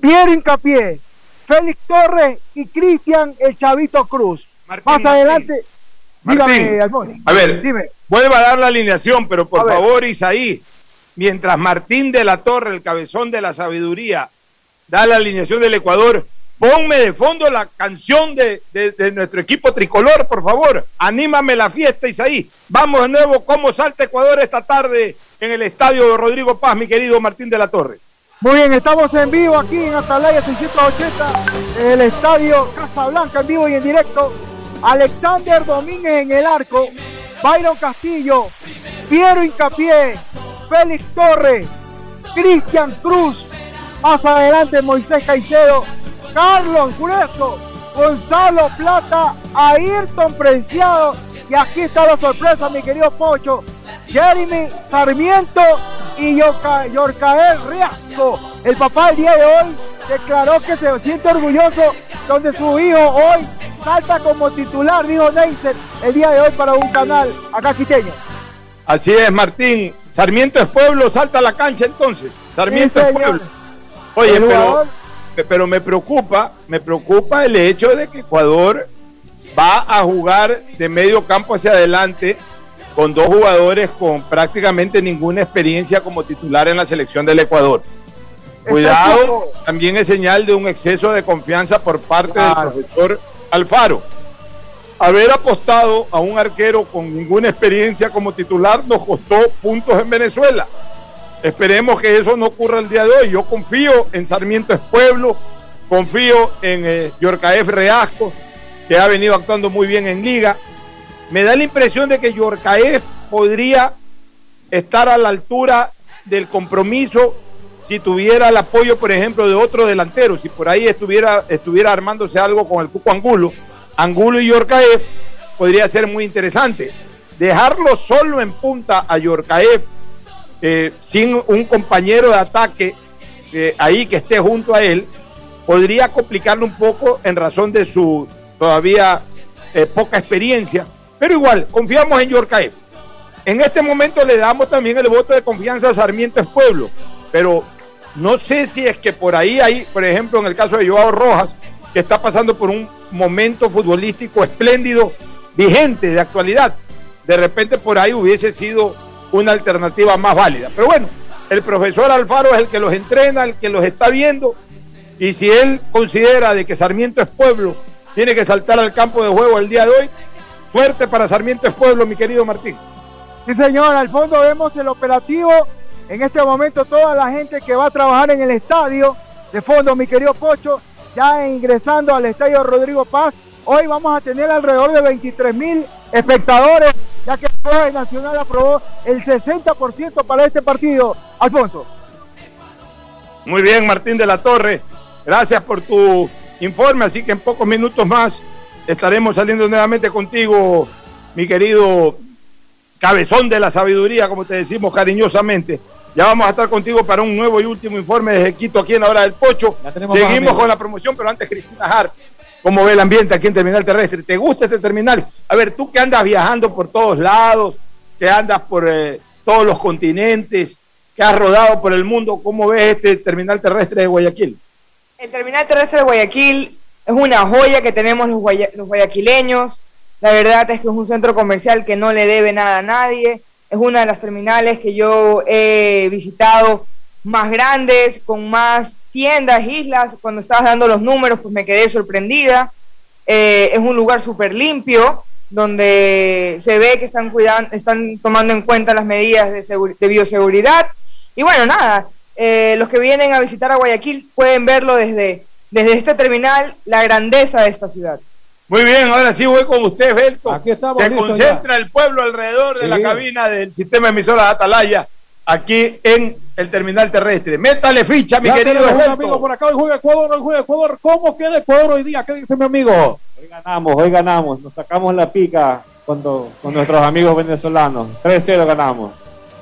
Pierre Incapié, Félix Torres y Cristian El Chavito Cruz. Más adelante, dígame, Alfonso. A ver, dime. Vuelva a dar la alineación, pero por favor, Isaí, mientras Martín de la Torre, el cabezón de la sabiduría, da la alineación del Ecuador, ponme de fondo la canción de, nuestro equipo tricolor, por favor. Anímame la fiesta, Isaí. Vamos de nuevo, ¿cómo salta Ecuador esta tarde en el estadio Rodrigo Paz, mi querido Martín de la Torre? Muy bien, estamos en vivo aquí en Atalaya 680, en el estadio Casablanca, en vivo y en directo. Alexander Domínguez en el arco, Byron Castillo, Piero Incapié, Félix Torres, Cristian Cruz, más adelante Moisés Caicedo, Carlos Grueso, Gonzalo Plata, Ayrton Preciado, y aquí está la sorpresa, mi querido Pocho, Jeremy Sarmiento y Yorcael Riasco. El papá el día de hoy declaró que se siente orgulloso donde su hijo hoy salta como titular, dijo Neisser, el día de hoy para un canal acá quiteño. Así es, Martín. Sarmiento es pueblo, salta a la cancha entonces. Sarmiento es pueblo. Oye, pero, pero me preocupa, me preocupa el hecho de que Ecuador va a jugar de medio campo hacia adelante con dos jugadores con prácticamente ninguna experiencia como titular en la selección del Ecuador. Cuidado, también es señal de un exceso de confianza por parte del profesor Alfaro. Haber apostado a un arquero con ninguna experiencia como titular nos costó puntos en Venezuela. Esperemos que eso no ocurra el día de hoy. Yo confío en Sarmiento es Pueblo, confío en eh, Yorcaef Reasco, que ha venido actuando muy bien en liga. Me da la impresión de que Yorcaef podría estar a la altura del compromiso si tuviera el apoyo, por ejemplo, de otro delantero, si por ahí estuviera, estuviera armándose algo con el Cuco Angulo, Angulo y Yorcaef, podría ser muy interesante. Dejarlo solo en punta a Yorcaef, eh, sin un compañero de ataque eh, ahí que esté junto a él, podría complicarlo un poco en razón de su todavía eh, poca experiencia. Pero igual, confiamos en Yorcaef. En este momento le damos también el voto de confianza a Sarmiento Pueblo, pero no sé si es que por ahí hay, por ejemplo, en el caso de Joao Rojas, que está pasando por un momento futbolístico espléndido, vigente, de actualidad. De repente por ahí hubiese sido una alternativa más válida. Pero bueno, el profesor Alfaro es el que los entrena, el que los está viendo. Y si él considera de que Sarmiento es pueblo, tiene que saltar al campo de juego el día de hoy. Suerte para Sarmiento es pueblo, mi querido Martín. Sí, señor, al fondo vemos el operativo en este momento toda la gente que va a trabajar en el estadio, de fondo mi querido Pocho, ya ingresando al estadio Rodrigo Paz. Hoy vamos a tener alrededor de 23 mil espectadores, ya que el Nacional aprobó el 60% para este partido. Alfonso. Muy bien, Martín de la Torre. Gracias por tu informe. Así que en pocos minutos más estaremos saliendo nuevamente contigo, mi querido cabezón de la sabiduría, como te decimos cariñosamente. Ya vamos a estar contigo para un nuevo y último informe de Quito aquí en la hora del Pocho. Seguimos con la promoción, pero antes Cristina Hart, ¿cómo ve el ambiente aquí en Terminal Terrestre? ¿Te gusta este terminal? A ver, tú que andas viajando por todos lados, que andas por eh, todos los continentes, que has rodado por el mundo, ¿cómo ves este Terminal Terrestre de Guayaquil? El Terminal Terrestre de Guayaquil es una joya que tenemos los, los guayaquileños. La verdad es que es un centro comercial que no le debe nada a nadie es una de las terminales que yo he visitado más grandes, con más tiendas, islas. Cuando estabas dando los números, pues me quedé sorprendida. Eh, es un lugar súper limpio, donde se ve que están cuidando, están tomando en cuenta las medidas de, bioseguridad. Y bueno, nada, eh, los que vienen a visitar a Guayaquil pueden verlo desde, desde este terminal, la grandeza de esta ciudad. Muy bien, ahora sí voy con usted, Belto. Aquí estamos Se concentra el pueblo alrededor de la cabina del sistema emisora de Atalaya, aquí en el terminal terrestre. Métale ficha, mi Ya querido amigo por acá, hoy juega Ecuador, hoy juega Ecuador. ¿Cómo queda Ecuador hoy día? ¿Qué dice mi amigo? Hoy ganamos, hoy ganamos. Nos sacamos la pica cuando, con nuestros amigos venezolanos. 3-0 ganamos.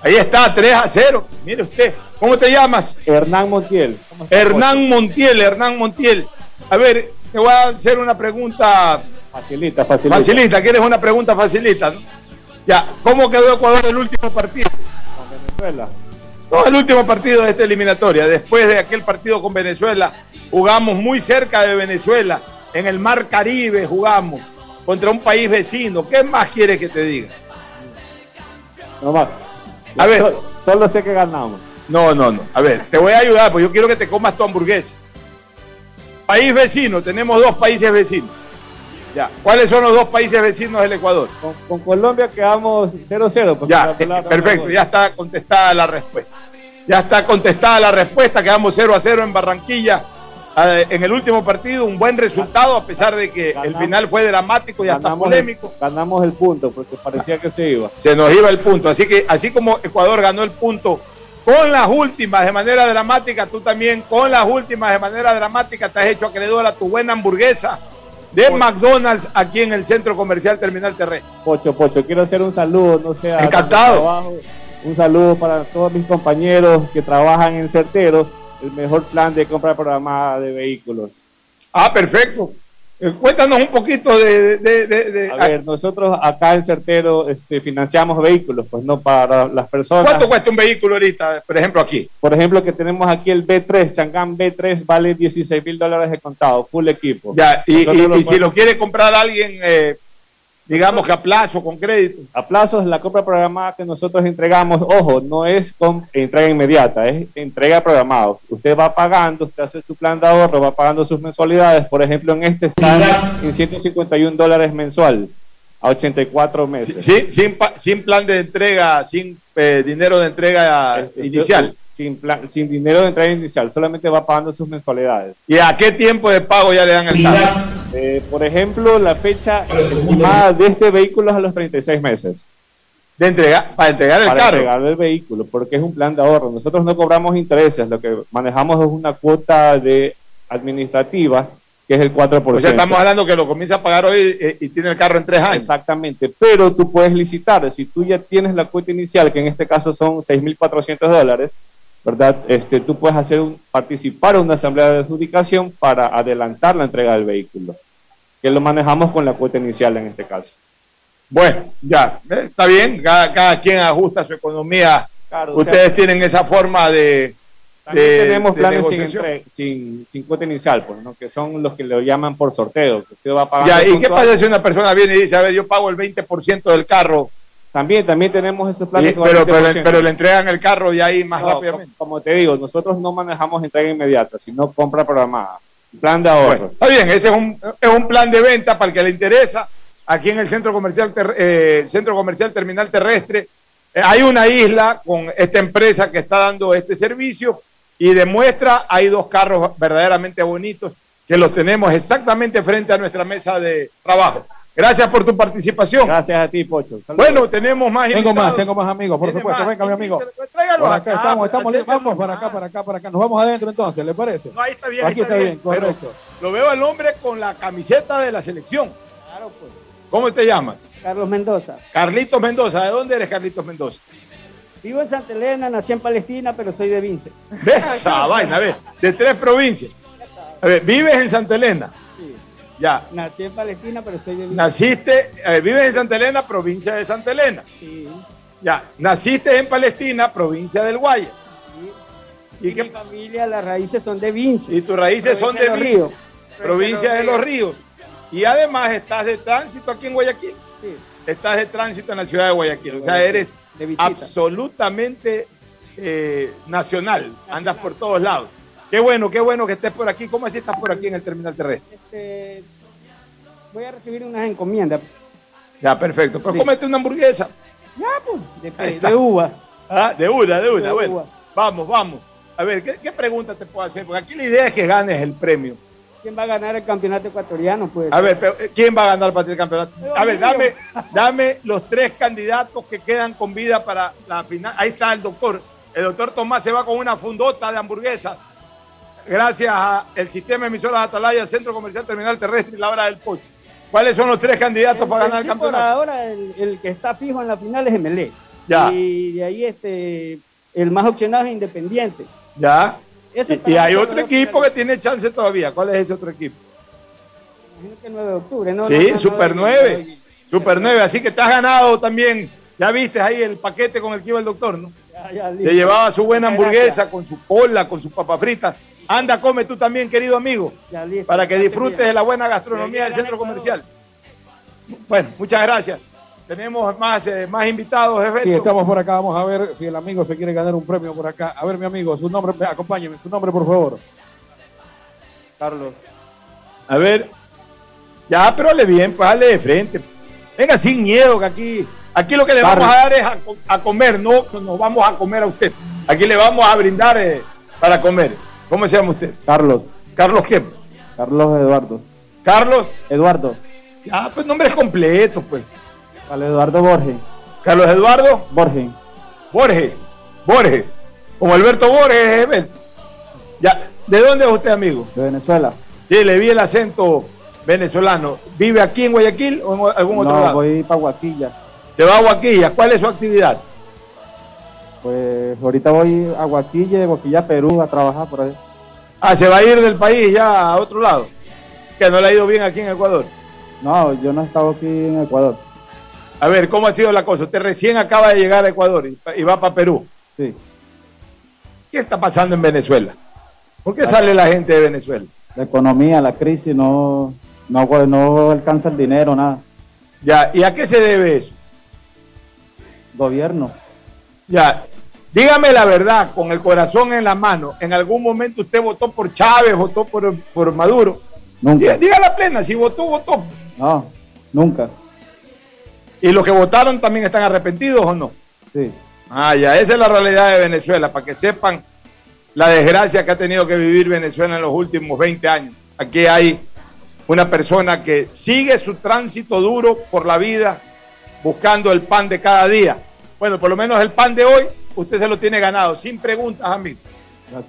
Ahí está, 3 a 0. Mire usted, ¿cómo te llamas? Hernán Montiel. ¿Cómo está, Hernán Montiel, Hernán Montiel. A ver, te voy a hacer una pregunta Facilita, facilita. facilita. ¿Quieres una pregunta facilita? no? Ya, ¿cómo quedó Ecuador el último partido? Venezuela. No, el último partido de esta eliminatoria. Después de aquel partido con Venezuela, jugamos muy cerca de Venezuela. En el Mar Caribe jugamos contra un país vecino. ¿Qué más quieres que te diga? No más. A ver. So- solo sé que ganamos. No, no, no. A ver, te voy a ayudar, porque yo quiero que te comas tu hamburguesa. País vecino, tenemos dos países vecinos. Ya. ¿Cuáles son los dos países vecinos del Ecuador? Con, con Colombia quedamos 0-0. porque Ya, perfecto, ya está contestada la respuesta. Ya está contestada la respuesta, quedamos 0 a 0 en Barranquilla. Eh, en el último partido, un buen resultado, a pesar de que el final fue dramático y hasta polémico. El, ganamos el punto porque parecía que se iba. Se nos iba el punto. Así que, así como Ecuador ganó el punto con las últimas de manera dramática, tú también con las últimas de manera dramática te has hecho acreedor a tu buena hamburguesa de McDonald's aquí en el Centro Comercial Terminal Terrestre. Pocho, Pocho, quiero hacer un saludo, no sé, a- Encantado. Un saludo para todos mis compañeros que trabajan en Certeros, el mejor plan de compra programada de vehículos. Ah, perfecto. Eh, cuéntanos un poquito de... de- de- de- A ver, nosotros acá en Certero este, financiamos vehículos, pues no para las personas. ¿Cuánto cuesta un vehículo ahorita, por ejemplo, aquí? Por ejemplo, que tenemos aquí el B3, Changán B3 vale 16 mil dólares de contado, full equipo. Ya, y, y- si lo quiere comprar alguien, eh, digamos que a plazo, con crédito. A plazos, la compra programada que nosotros entregamos, ojo, no es con entrega inmediata, es entrega programada. Usted va pagando, usted hace su plan de ahorro, va pagando sus mensualidades. Por ejemplo, en este está en 151 dólares mensual a 84 meses. Sí, sin, sin plan de entrega, sin eh, dinero de entrega Este, inicial. Sin, plan- sin dinero de entrega inicial, solamente va pagando sus mensualidades. ¿Y a qué tiempo de pago ya le dan el carro? Eh, por ejemplo, la fecha estimada de este vehículo es a los 36 meses. De entregar, para entregar el para carro. entregar el vehículo, porque es un plan de ahorro. Nosotros no cobramos intereses, lo que manejamos es una cuota de administrativa que es el 4%. O sea, estamos hablando que lo comienza a pagar hoy eh, y tiene el carro en tres años. Exactamente, pero tú puedes licitar. Si tú ya tienes la cuota inicial, que en este caso son 6.400 dólares, ¿verdad? Este, tú puedes hacer un, participar en una asamblea de adjudicación para adelantar la entrega del vehículo, que lo manejamos con la cuota inicial en este caso. Bueno, ya, eh, está bien, cada, cada quien ajusta su economía. Claro, o Ustedes sea, tienen esa forma de... De- tenemos de planes sin, entre- sin, sin cuota inicial, pues, ¿no? que son los que lo llaman por sorteo. Que usted va pagando Ya, ¿Y qué pasa si una persona viene y dice, a ver, yo pago el 20% del carro, También, también tenemos esos y- planes con pero, pero, 20%. pero le entregan el carro y ahí más No, rápidamente? Como, como te digo, nosotros no manejamos entrega inmediata, sino compra programada. Plan de ahorro. Bueno, está bien, ese es un, es un plan de venta para el que le interesa. Aquí en el centro comercial, eh, centro comercial terminal terrestre eh, hay una isla con esta empresa que está dando este servicio y demuestra, hay dos carros verdaderamente bonitos que los tenemos exactamente frente a nuestra mesa de trabajo. Gracias por tu participación. Gracias a ti, Pocho. Saludos. Bueno, tenemos más Tengo invitados. más, tengo más amigos, por supuesto. más. Venga, mi amigo. Tráigalo Por acá, acá estamos, estamos listos. Vamos para acá, para acá, para acá. Nos vamos adentro entonces, ¿le parece? No, ahí está bien. Aquí está bien, correcto. Lo veo al hombre con la camiseta de la selección. Claro, pues. ¿Cómo te llamas? Carlos Mendoza. Carlitos Mendoza. ¿De dónde eres, Carlitos Mendoza? Vivo en Santa Elena, nací en Palestina, pero soy de Vince. ¿Ves esa vaina? A ver, de tres provincias. A ver, vives en Santa Elena. Sí. Ya. Nací en Palestina, pero soy de Vince. Naciste, eh, vives en Santa Elena, provincia de Santa Elena. Sí. Ya. Naciste en Palestina, provincia del Guaya. Y mi familia, las raíces son de Vince. Y tus raíces son de Ríos. provincia de los Ríos. Y además estás de tránsito aquí en Guayaquil. Estás de tránsito en la ciudad de Guayaquil. O sea, eres de absolutamente eh, nacional. Andas por todos lados. Qué bueno, qué bueno que estés por aquí. ¿Cómo así estás por aquí en el terminal terrestre? Este, voy a recibir unas encomiendas. Ya, perfecto. Pero Sí. cómete una hamburguesa. Ya, pues, de, uva. Ah, de una, de una. De bueno, uva. vamos, vamos. A ver, ¿qué, qué pregunta te puedo hacer? Porque aquí la idea es que ganes el premio. quién va a ganar el campeonato ecuatoriano, pues. A ver, pero, eh, ¿quién va a ganar para el campeonato? A ver, dame, dame los tres candidatos que quedan con vida para la final. Ahí está el doctor. El doctor Tomás se va con una fundota de hamburguesas. Gracias al sistema de emisoras Atalaya, Centro Comercial Terminal Terrestre y la hora del Pocho. ¿Cuáles son los tres candidatos para ganar el por campeonato? ahora el, el que está fijo en la final es Emelec. Ya. Y de ahí este, el más opcionado es Independiente. Ya. Eso Y, hay otro equipo que tiene chance todavía. ¿Cuál es ese otro equipo? Imagino que el 9 de octubre, ¿no? sí, No, no, no, Super no, 9. Super 9. Así que te has ganado también. Ya viste ahí el paquete con el que iba el doctor, ¿no? Ya, ya, Se llevaba su buena hamburguesa con su cola, con sus papas fritas. Anda, come tú también, querido amigo, para que disfrutes de la buena gastronomía del centro comercial. Bueno, muchas gracias. Tenemos más, eh, más invitados, jefe. Sí, estamos por acá. Vamos a ver si el amigo se quiere ganar un premio por acá. A ver, mi amigo, su nombre, acompáñeme, su nombre, por favor. Carlos. A ver. Ya, pero hable bien, pues hable de frente. Venga, sin miedo, que aquí, aquí lo que le vamos a dar es a comer, no nos vamos a comer a usted. Aquí le vamos a brindar eh, para comer. ¿Cómo se llama usted? Carlos. Carlos qué? Carlos Eduardo. Carlos. Eduardo. Ah, pues nombres completos, pues. Carlos Eduardo Borges. Carlos Eduardo Borges. Borges. Borges. Como Alberto Borges, Evel. Ya, ¿de dónde es usted, amigo? De Venezuela. Sí, le vi el acento venezolano. ¿Vive aquí en Guayaquil o en algún otro no, lado? voy para Guaquilla. Se va a Guaquilla. ¿Cuál es su actividad? Pues ahorita voy a Guaquilla, Guaquilla, Perú, a trabajar por ahí. Ah, se va a ir del país ya a otro lado. Que no le ha ido bien aquí en Ecuador. No, yo no he estado aquí en Ecuador. A ver, ¿cómo ha sido la cosa? Usted recién acaba de llegar a Ecuador y, y va para Perú. Sí. ¿Qué está pasando en Venezuela? ¿Por qué sale la gente de Venezuela? La economía, la crisis, no, no, no alcanza el dinero, nada. Ya, ¿y a qué se debe eso? Gobierno. Ya, dígame la verdad, con el corazón en la mano, ¿en algún momento usted votó por Chávez, votó por, por Maduro? Nunca. Diga, la plena, si votó, votó. No, nunca. ¿Y los que votaron también están arrepentidos o no? Sí. Ah, ya, esa es la realidad de Venezuela, para que sepan la desgracia que ha tenido que vivir Venezuela en los últimos 20 años. Aquí hay una persona que sigue su tránsito duro por la vida, buscando el pan de cada día. Bueno, por lo menos el pan de hoy, usted se lo tiene ganado, sin preguntas, amigo.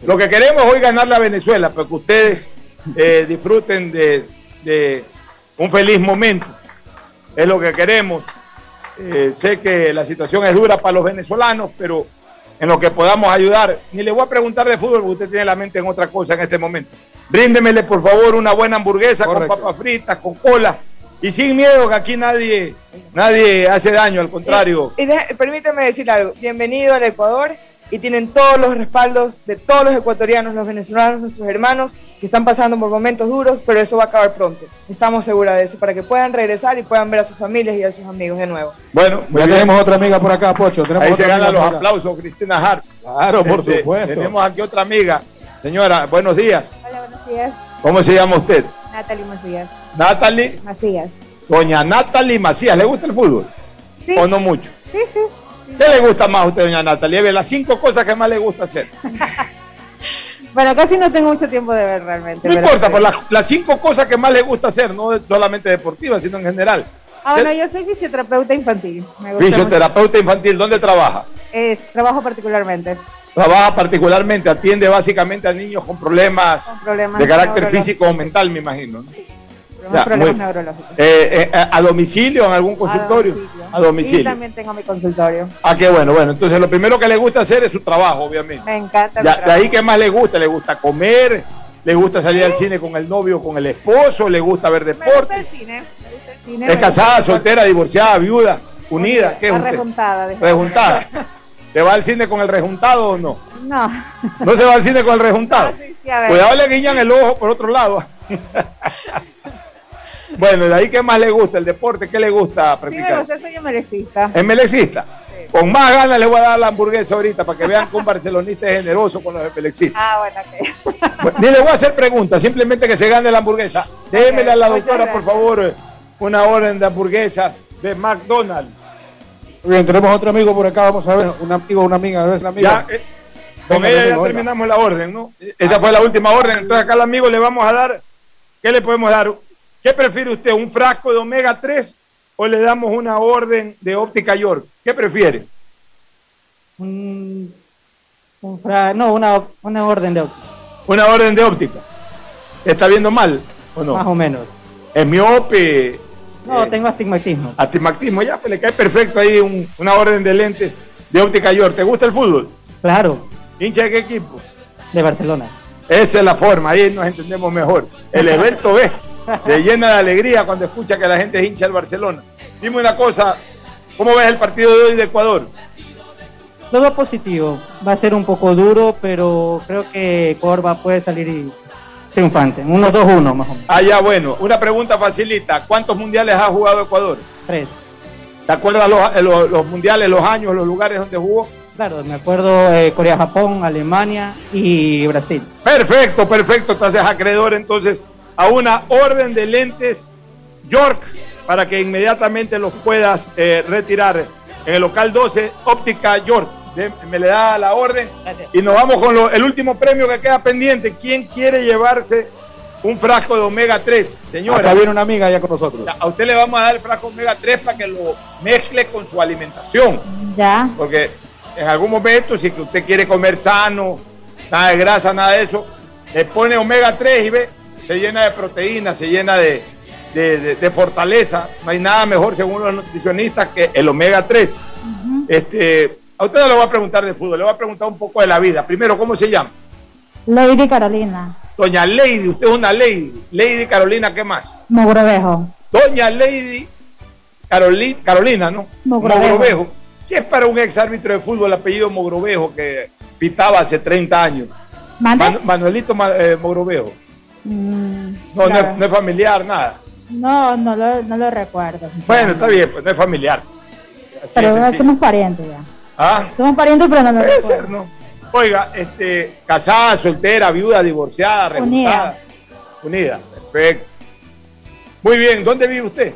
Lo que queremos hoy es ganarle a Venezuela, para que ustedes eh, disfruten de, de un feliz momento. Es lo que queremos. Eh, sé que la situación es dura para los venezolanos, pero en lo que podamos ayudar, ni le voy a preguntar de fútbol, porque usted tiene la mente en otra cosa en este momento. Bríndemele, por favor, una buena hamburguesa con papas fritas, con cola, y sin miedo, que aquí nadie, nadie hace daño, al contrario. Y de- permíteme decir algo. Bienvenido al Ecuador y tienen todos los respaldos de todos los ecuatorianos, los venezolanos, nuestros hermanos que están pasando por momentos duros, pero eso va a acabar pronto. Estamos seguras de eso, para que puedan regresar y puedan ver a sus familias y a sus amigos de nuevo. Bueno, Ya bien. tenemos otra amiga por acá, Pocho. Tenemos Ahí se ganan los aplausos, Cristina Hart. Claro, por Este, supuesto. Tenemos aquí otra amiga. Señora, buenos días. Hola, buenos días. ¿Cómo se llama usted? Natalie Macías. Natalie. Macías. Doña Natalie Macías, ¿le gusta el fútbol? Sí. ¿O no mucho? Sí, sí. ¿Qué le gusta más a usted, doña Natalie? Ve las cinco cosas que más le gusta hacer. Bueno, casi no tengo mucho tiempo de ver realmente. No importa, sí. por las, las cinco cosas que más le gusta hacer, no solamente deportivas, sino en general. Ah, bueno, yo soy fisioterapeuta infantil. Me gusta Fisioterapeuta infantil, ¿dónde trabaja? Es, trabajo particularmente Trabaja particularmente, atiende básicamente a niños con problemas con problemas de carácter físico o mental, me imagino. ¿no? Problemas, Ya, problemas muy- neurológicos. Eh, eh, a a domicilio, en algún consultorio? A domicilio. también tengo mi consultorio. Ah, qué bueno, bueno. Entonces, lo primero que le gusta hacer es su trabajo, obviamente. Me encanta. mi de ahí, ¿qué más le gusta? ¿Le gusta comer? ¿Le gusta salir al cine con el novio, con el esposo? ¿Le gusta ver Me gusta deporte? el cine. Me gusta el cine. ¿Es casada, soltera, divorciada, viuda, unida? ¿Qué es usted? rejuntada. Rejuntada. ¿Se va al cine con el rejuntado o no? No. ¿No se va al cine con el rejuntado? Sí, sí, a ver. Cuidado, le guiñan el ojo por otro lado. bueno, de ahí, ¿qué más le gusta? ¿El deporte? ¿Qué le gusta Sí, me practicar? gusta, soy melecista. ¿Es melecista? Con más ganas le voy a dar la hamburguesa ahorita para que vean que un barcelonista es generoso con los melecistas. Ah, bueno, ok. Ni le voy a hacer preguntas, simplemente que se gane la hamburguesa. Démele a la doctora, por favor, una orden de hamburguesas de McDonald's. Muy bien, tenemos otro amigo por acá. Vamos a ver, un amigo, una amiga, a ver, la amiga. Ya, eh, con Venga, ella venga, ya venga. terminamos la orden, ¿no? Esa fue la última orden. Entonces acá al amigo le vamos a dar ¿Qué le podemos dar? ¿Qué prefiere usted? ¿Un frasco de omega 3 o le damos una orden de óptica York? ¿Qué prefiere? Un, un fra- no, una, una orden de óptica. Una orden de óptica. ¿Está viendo mal o no? Más o menos. Es miope, No, tengo astigmatismo. astigmatismo, ya, pues le cae perfecto ahí un- una orden de lentes de óptica York. ¿Te gusta el fútbol? Claro, ¿Hincha de qué equipo? de Barcelona. Esa es la forma, ahí nos entendemos mejor. El evento B se llena de alegría cuando escucha que la gente es hincha del Barcelona. Dime una cosa, ¿cómo ves el partido de hoy de Ecuador? Lo veo positivo. Va a ser un poco duro, pero creo que Corva puede salir y- triunfante. Unos 2-1 más o menos. Ah, ya, bueno, una pregunta facilita. ¿Cuántos mundiales ha jugado Ecuador? Tres. ¿Te acuerdas los, eh, los- los mundiales, los años, los lugares donde jugó? Claro, me acuerdo eh, Corea-Japón, Alemania y Brasil. Perfecto, perfecto. Entonces, acreedor entonces a una orden de lentes York para que inmediatamente los puedas eh, retirar en el local 12, óptica York. De- me le da la orden y nos vamos con lo- el último premio que queda pendiente. ¿Quién quiere llevarse un frasco de omega 3? Señora. Acá viene una amiga ya con nosotros. A usted le vamos a dar el frasco omega 3 para que lo mezcle con su alimentación. Ya. Porque en algún momento, si que usted quiere comer sano, nada de grasa, nada de eso, le pone omega 3 y ve, se llena de proteína, se llena de, de- de- de fortaleza. No hay nada mejor, según los nutricionistas, que el omega 3. este, a usted no le voy a preguntar de fútbol, le voy a preguntar un poco de la vida. Primero, ¿cómo se llama? Lady Carolina, Doña Lady, usted es una Lady. Lady Carolina, ¿qué más? Mogrovejo. Doña Lady Caroli- Carolina, ¿no? Mogrovejo. ¿Qué es para un ex árbitro de fútbol el apellido Mogrovejo que pitaba hace 30 años? Manuelito Ma- eh, Mogrovejo. Mm, No, no, es, no es familiar, nada. No, no lo, no lo recuerdo. Bueno, está bien, pues no es familiar. Así Pero somos parientes ya. Ah, Somos parientes, pero no lo puede recuerdo. ser, ¿no? Oiga, este, casada, soltera, viuda, divorciada, reputada. Unida. Perfecto. Muy bien, ¿dónde vive usted?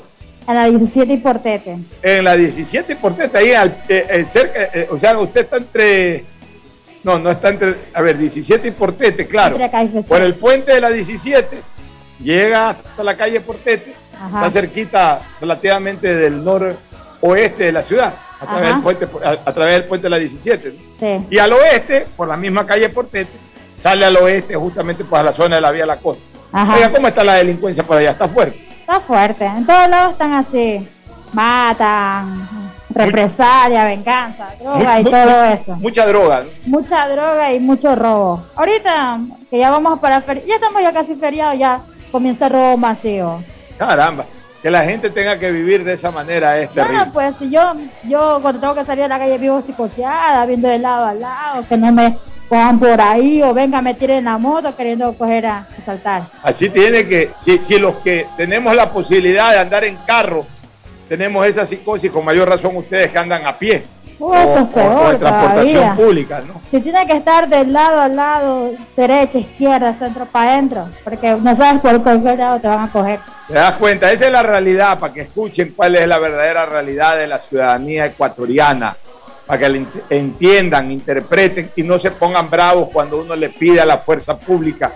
A la 17 y Portete. En la 17 y Portete, ahí al, eh, eh, cerca, eh, o sea, usted está entre, no, no está entre, a ver, 17 y Portete, claro. Por el puente de la 17, llega hasta la calle Portete, Ajá. está cerquita relativamente del noroeste de la ciudad, a través, Ajá. del puente, a, a través del puente de la 17. ¿no? Sí. Y al oeste, por la misma calle Portete, sale al oeste justamente por la zona de la vía La Costa. Ajá. Oiga, ¿cómo está la delincuencia por allá? ¿Está fuerte? Está fuerte. En todos lados están así. Matan, represalia, venganza, droga y todo eso. Mucha droga. ¿no? Mucha droga y mucho robo. Ahorita que ya vamos para ya estamos ya casi feriados, ya comienza el robo masivo. Caramba, que la gente tenga que vivir de esa manera es terrible. Bueno, pues si yo, yo cuando tengo que salir a la calle vivo psicoseada, viendo de lado a lado, que no me cojan por ahí o venga me tiren la moto queriendo coger a, a saltar. Así tiene que, si, si los que tenemos la posibilidad de andar en carro, tenemos esa psicosis, con mayor razón ustedes que andan a pie. Uh, eso es o- o peor en transportación todavía. pública, ¿no? Si tiene que estar de lado a lado, derecha, izquierda, centro para adentro, porque no sabes por cualquier lado te van a coger. ¿Te das cuenta? Esa es la realidad, para que escuchen cuál es la verdadera realidad de la ciudadanía ecuatoriana, para que la entiendan, interpreten y no se pongan bravos cuando uno le pide a la fuerza pública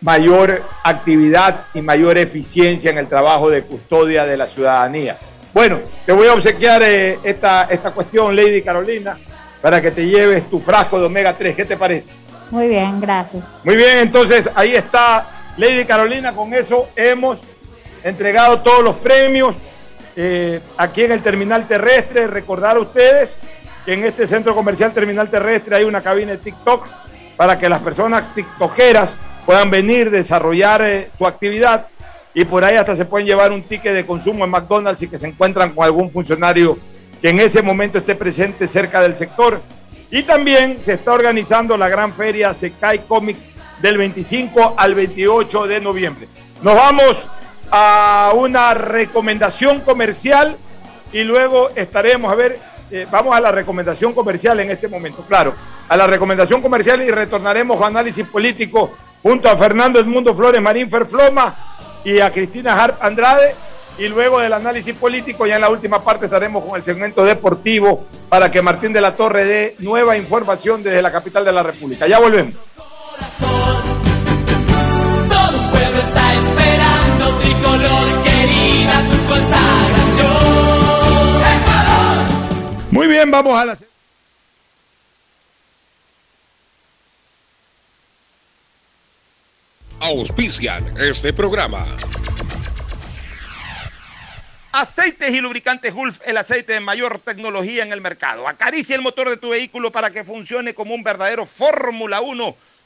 mayor actividad y mayor eficiencia en el trabajo de custodia de la ciudadanía. Bueno, te voy a obsequiar eh, esta, esta cuestión, Lady Carolina, para que te lleves tu frasco de omega 3. ¿Qué te parece? Muy bien, gracias. Muy bien, entonces ahí está Lady Carolina, con eso hemos entregado todos los premios eh, aquí en el terminal terrestre. Recordar a ustedes que en este centro comercial terminal terrestre hay una cabina de TikTok para que las personas tiktokeras puedan venir, desarrollar eh, su actividad y por ahí hasta se pueden llevar un ticket de consumo en McDonald's y que se encuentran con algún funcionario que en ese momento esté presente cerca del sector. Y también se está organizando la gran feria Secai Comics del 25 al 28 de noviembre. Nos vamos a una recomendación comercial y luego estaremos, a ver, eh, vamos a la recomendación comercial en este momento, claro, a la recomendación comercial y retornaremos a análisis político junto a Fernando Edmundo Flores Marín Ferfloma y a Cristina Harp Andrade. Y luego del análisis político, ya en la última parte estaremos con el segmento deportivo para que Martín de la Torre dé nueva información desde la capital de la República. Ya volvemos. Muy bien, vamos a la... Auspician este programa. Aceites y lubricantes Gulf, el aceite de mayor tecnología en el mercado. Acaricia el motor de tu vehículo para que funcione como un verdadero Fórmula 1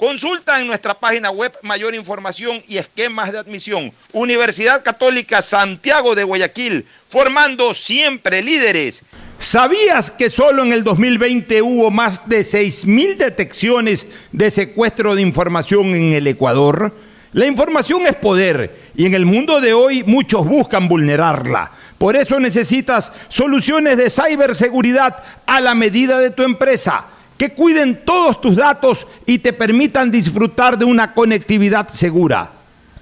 Consulta en nuestra página web mayor información y esquemas de admisión. Universidad Católica Santiago de Guayaquil, formando siempre líderes. ¿Sabías que solo en el 2020 hubo más de 6.000 detecciones de secuestro de información en el Ecuador? La información es poder y en el mundo de hoy muchos buscan vulnerarla. Por eso necesitas soluciones de ciberseguridad a la medida de tu empresa, que cuiden todos tus datos y te permitan disfrutar de una conectividad segura.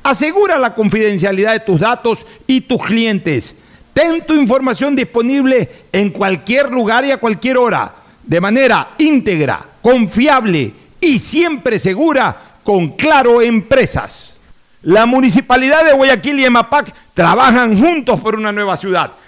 Asegura la confidencialidad de tus datos y tus clientes. Ten tu información disponible en cualquier lugar y a cualquier hora, de manera íntegra, confiable y siempre segura con Claro Empresas. La Municipalidad de Guayaquil y EMAPAC trabajan juntos por una nueva ciudad.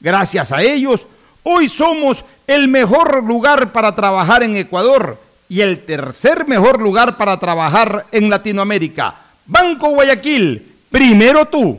gracias a ellos hoy somos el mejor lugar para trabajar en Ecuador y el tercer mejor lugar para trabajar en Latinoamérica. Banco Guayaquil, primero tú.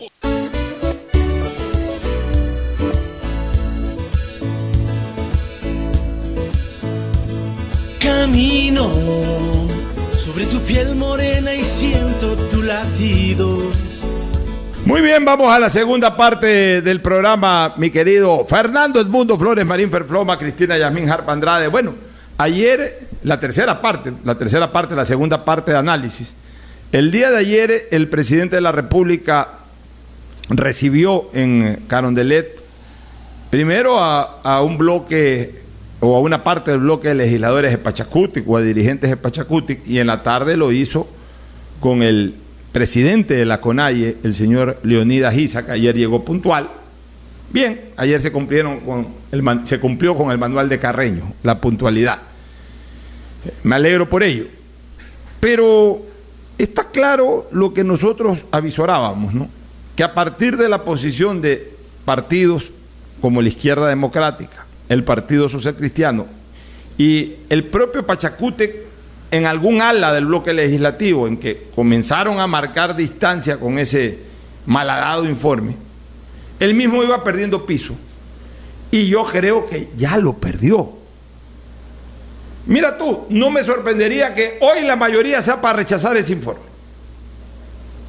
Camino sobre tu piel morena y siento tu latido. Muy bien, vamos a la segunda parte del programa, mi querido Fernando Edmundo Flores, Marín Ferfloma, Cristina Yasmín Harpa Andrade. Bueno, ayer la tercera parte, la tercera parte, la segunda parte de análisis. El día de ayer el presidente de la República recibió en Carondelet primero a, a un bloque o a una parte del bloque de legisladores de Pachacutic o a dirigentes de Pachacutic y en la tarde lo hizo con el presidente de la CONAIE, el señor Leonidas que ayer llegó puntual. Bien, ayer se, cumplieron con el, se cumplió con el manual de Carreño, la puntualidad. Me alegro por ello. Pero está claro lo que nosotros avisorábamos, ¿no? Que a partir de la posición de partidos como la izquierda democrática, el Partido Social Cristiano y el propio Pachacútec en algún ala del bloque legislativo en que comenzaron a marcar distancia con ese malhadado informe, él mismo iba perdiendo piso. Y yo creo que ya lo perdió. Mira tú, no me sorprendería que hoy la mayoría sea para rechazar ese informe.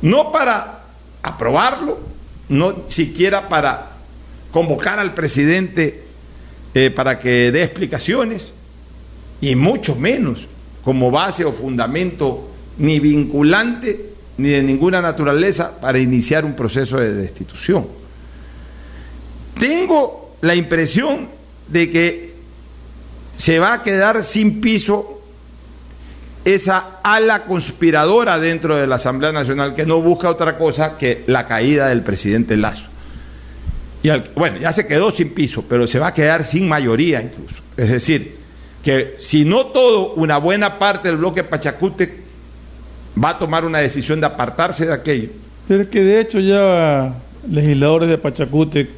No para aprobarlo, no siquiera para convocar al presidente eh, para que dé explicaciones, y mucho menos como base o fundamento ni vinculante ni de ninguna naturaleza para iniciar un proceso de destitución. Tengo la impresión de que se va a quedar sin piso esa ala conspiradora dentro de la Asamblea Nacional que no busca otra cosa que la caída del presidente Lazo. Y bueno, ya se quedó sin piso, pero se va a quedar sin mayoría incluso. Es decir, que si no todo, una buena parte del bloque Pachacútec va a tomar una decisión de apartarse de aquello. Pero es que de hecho ya legisladores de Pachacútec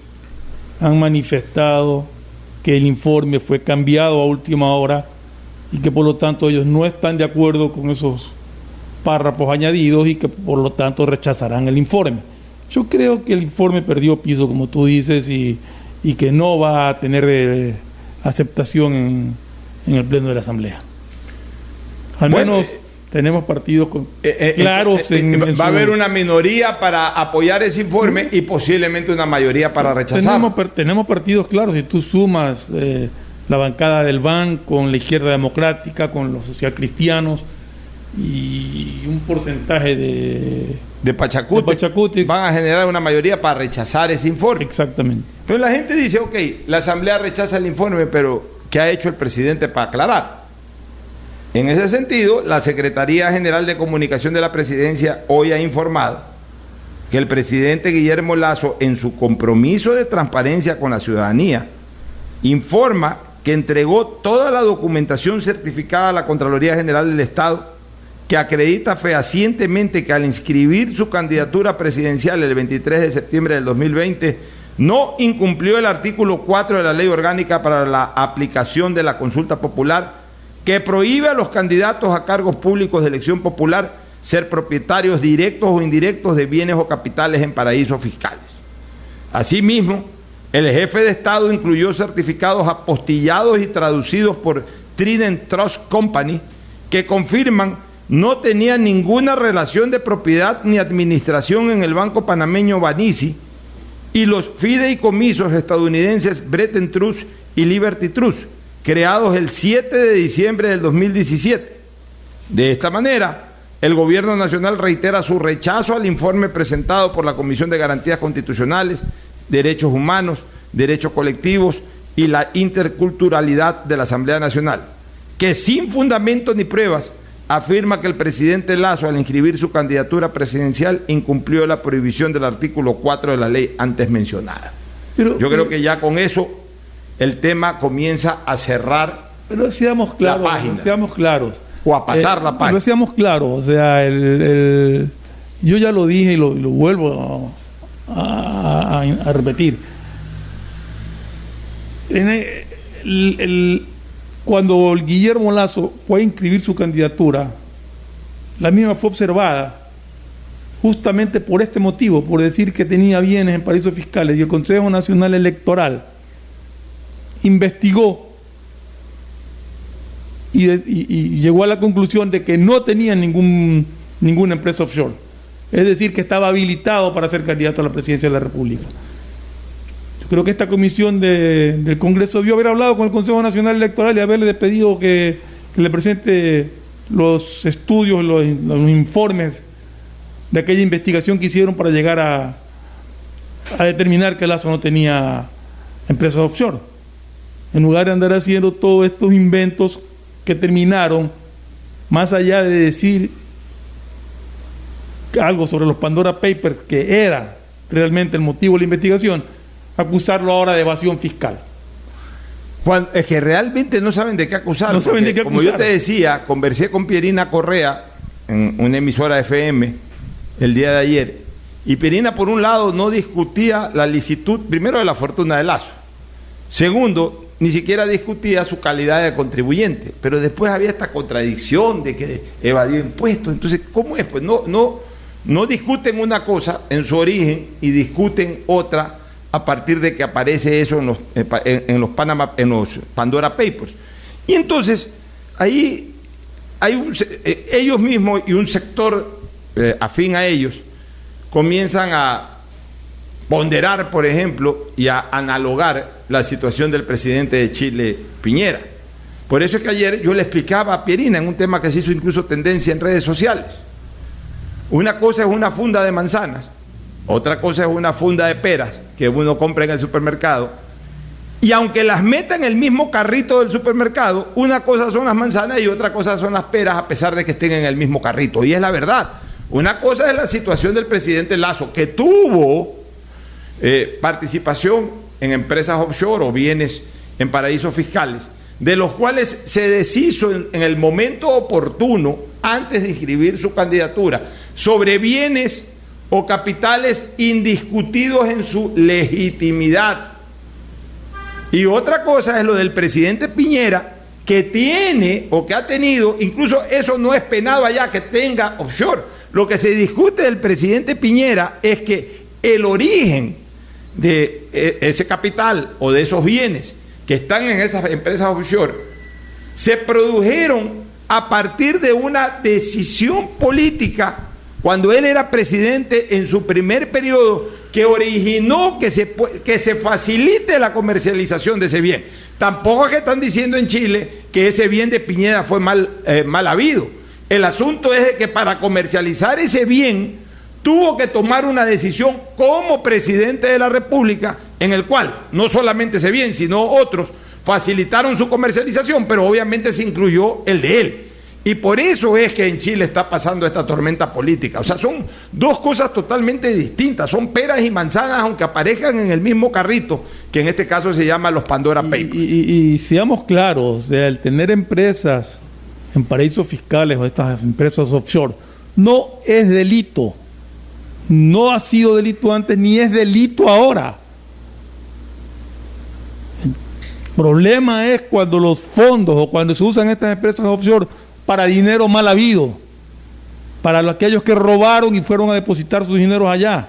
han manifestado que el informe fue cambiado a última hora y que por lo tanto ellos no están de acuerdo con esos párrafos añadidos y que por lo tanto rechazarán el informe. Yo creo que el informe perdió piso, como tú dices, y, y que no va a tener eh, aceptación en, en el Pleno de la Asamblea. Al Bueno, menos tenemos partidos con- Eh, claros eh, en, va en a haber una minoría para apoyar ese informe y posiblemente una mayoría para rechazarlo. Tenemos, tenemos partidos claros, si tú sumas eh, la bancada del BAN con la izquierda democrática, con los socialcristianos y un porcentaje de, de Pachacútec, van a generar una mayoría para rechazar ese informe. Exactamente. Entonces la gente dice, ok, la Asamblea rechaza el informe, pero ¿qué ha hecho el presidente para aclarar? En ese sentido, la Secretaría General de Comunicación de la Presidencia hoy ha informado que el presidente Guillermo Lazo, en su compromiso de transparencia con la ciudadanía, informa que entregó toda la documentación certificada a la Contraloría General del Estado que acredita fehacientemente que al inscribir su candidatura presidencial el 23 de septiembre del 2020 no incumplió el artículo 4 de la Ley Orgánica para la aplicación de la consulta popular que prohíbe a los candidatos a cargos públicos de elección popular ser propietarios directos o indirectos de bienes o capitales en paraísos fiscales. Asimismo, el jefe de Estado incluyó certificados apostillados y traducidos por Trident Trust Company que confirman no tenía ninguna relación de propiedad ni administración en el banco panameño Banisi y los fideicomisos estadounidenses Bretton Trust y Liberty Trust, creados el 7 de diciembre del 2017. De esta manera, el gobierno nacional reitera su rechazo al informe presentado por la Comisión de Garantías Constitucionales, Derechos Humanos, Derechos Colectivos y la Interculturalidad de la Asamblea Nacional, que sin fundamento ni pruebas afirma que el presidente Lazo al inscribir su candidatura presidencial incumplió la prohibición del artículo 4 de la ley antes mencionada. Yo creo que ya con eso el tema comienza a cerrar Pero seamos claros, la página. seamos claros. O a pasar la página. Pero seamos claros, o sea, el, el- yo ya lo dije y lo, vuelvo a, a- a- a repetir. En el- el- cuando Guillermo Lazo fue a inscribir su candidatura, la misma fue observada justamente por este motivo, por decir que tenía bienes en paraísos fiscales y el Consejo Nacional Electoral investigó y llegó a la conclusión de que no tenía ningún, ninguna empresa offshore. Es decir, que estaba habilitado para ser candidato a la presidencia de la República. Creo que esta comisión de- del Congreso debió haber hablado con el Consejo Nacional Electoral y haberle pedido que, le presente los estudios, los, los informes de aquella investigación que hicieron para llegar a, a determinar que Lazo no tenía empresas offshore. En lugar de andar haciendo todos estos inventos que terminaron, más allá de decir algo sobre los Pandora Papers, que era realmente el motivo de la investigación, acusarlo ahora de evasión fiscal. Es que realmente no saben de qué acusar. No saben de qué Como yo te decía, conversé con Pierina Correa en una emisora FM el día de ayer. Y Pierina, por un lado, no discutía la licitud, primero, de la fortuna de Lazo. Segundo, ni siquiera discutía su calidad de contribuyente. Pero después había esta contradicción de que evadió impuestos. Entonces, ¿cómo es? Pues no, no, no discuten una cosa en su origen y discuten otra a partir de que aparece eso en los, eh, en, los, Panama, en los Pandora Papers. Y entonces, ahí hay un eh, ellos mismos y un sector eh, afín a ellos comienzan a ponderar, por ejemplo, y a analogar la situación del presidente de Chile, Piñera. Por eso es que ayer yo le explicaba a Pierina en un tema que se hizo incluso tendencia en redes sociales. Una cosa es una funda de manzanas, otra cosa es una funda de peras que uno compra en el supermercado Y aunque las meta en el mismo carrito del supermercado, una cosa son las manzanas y otra cosa son las peras, a pesar de que estén en el mismo carrito. Y es la verdad. Una cosa es la situación del presidente Lazo, que tuvo eh, participación en empresas offshore o bienes en paraísos fiscales, de los cuales se deshizo en, en el momento oportuno, antes de inscribir su candidatura, sobre bienes o capitales indiscutidos en su legitimidad. Y otra cosa es lo del presidente Piñera, que tiene o que ha tenido, incluso eso no es penado allá, que tenga offshore. Lo que se discute del presidente Piñera es que el origen de eh, ese capital o de esos bienes que están en esas empresas offshore se produjeron a partir de una decisión política cuando él era presidente en su primer periodo que originó que se, que se facilite la comercialización de ese bien. Tampoco es que están diciendo en Chile que ese bien de Piñera fue mal, eh, mal habido. El asunto es de que para comercializar ese bien tuvo que tomar una decisión como presidente de la República en el cual no solamente ese bien, sino otros facilitaron su comercialización, pero obviamente se incluyó el de él. Y por eso es que en Chile está pasando esta tormenta política. O sea, son dos cosas totalmente distintas. Son peras y manzanas, aunque aparezcan en el mismo carrito, que en este caso se llama los Pandora Papers. Y, y- y seamos claros, el tener empresas en paraísos fiscales o estas empresas offshore no es delito. No ha sido delito antes ni es delito ahora. El problema es cuando los fondos o cuando se usan estas empresas offshore para dinero mal habido, para los- aquellos que robaron y fueron a depositar sus dineros allá,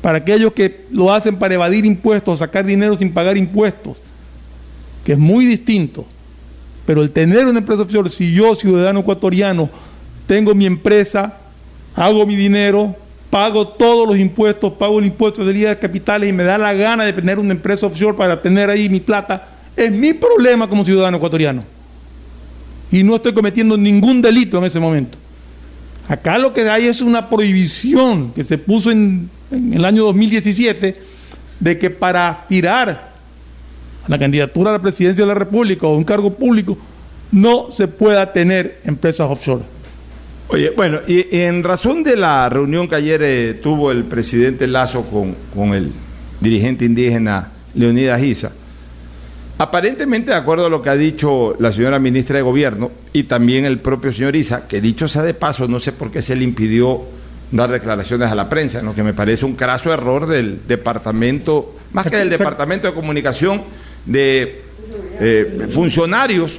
para aquellos que lo hacen para evadir impuestos, sacar dinero sin pagar impuestos, que es muy distinto. Pero el tener una empresa offshore, si yo, ciudadano ecuatoriano, tengo mi empresa, hago mi dinero, pago todos los impuestos, pago el impuesto de de capitales y me da la gana de tener una empresa offshore para tener ahí mi plata, es mi problema como ciudadano ecuatoriano. Y no estoy cometiendo ningún delito en ese momento. Acá lo que hay es una prohibición que se puso en, el año 2017 de que para aspirar a la candidatura a la presidencia de la República o un cargo público no se pueda tener empresas offshore. Oye, bueno, y en razón de la reunión que ayer eh, tuvo el presidente Lazo con, con el dirigente indígena Leonidas Giza, aparentemente, de acuerdo a lo que ha dicho la señora ministra de Gobierno y también el propio señor Isa, que dicho sea de paso, no sé por qué se le impidió dar declaraciones a la prensa, en lo que me parece un craso error del departamento, más que del departamento de comunicación, de eh, funcionarios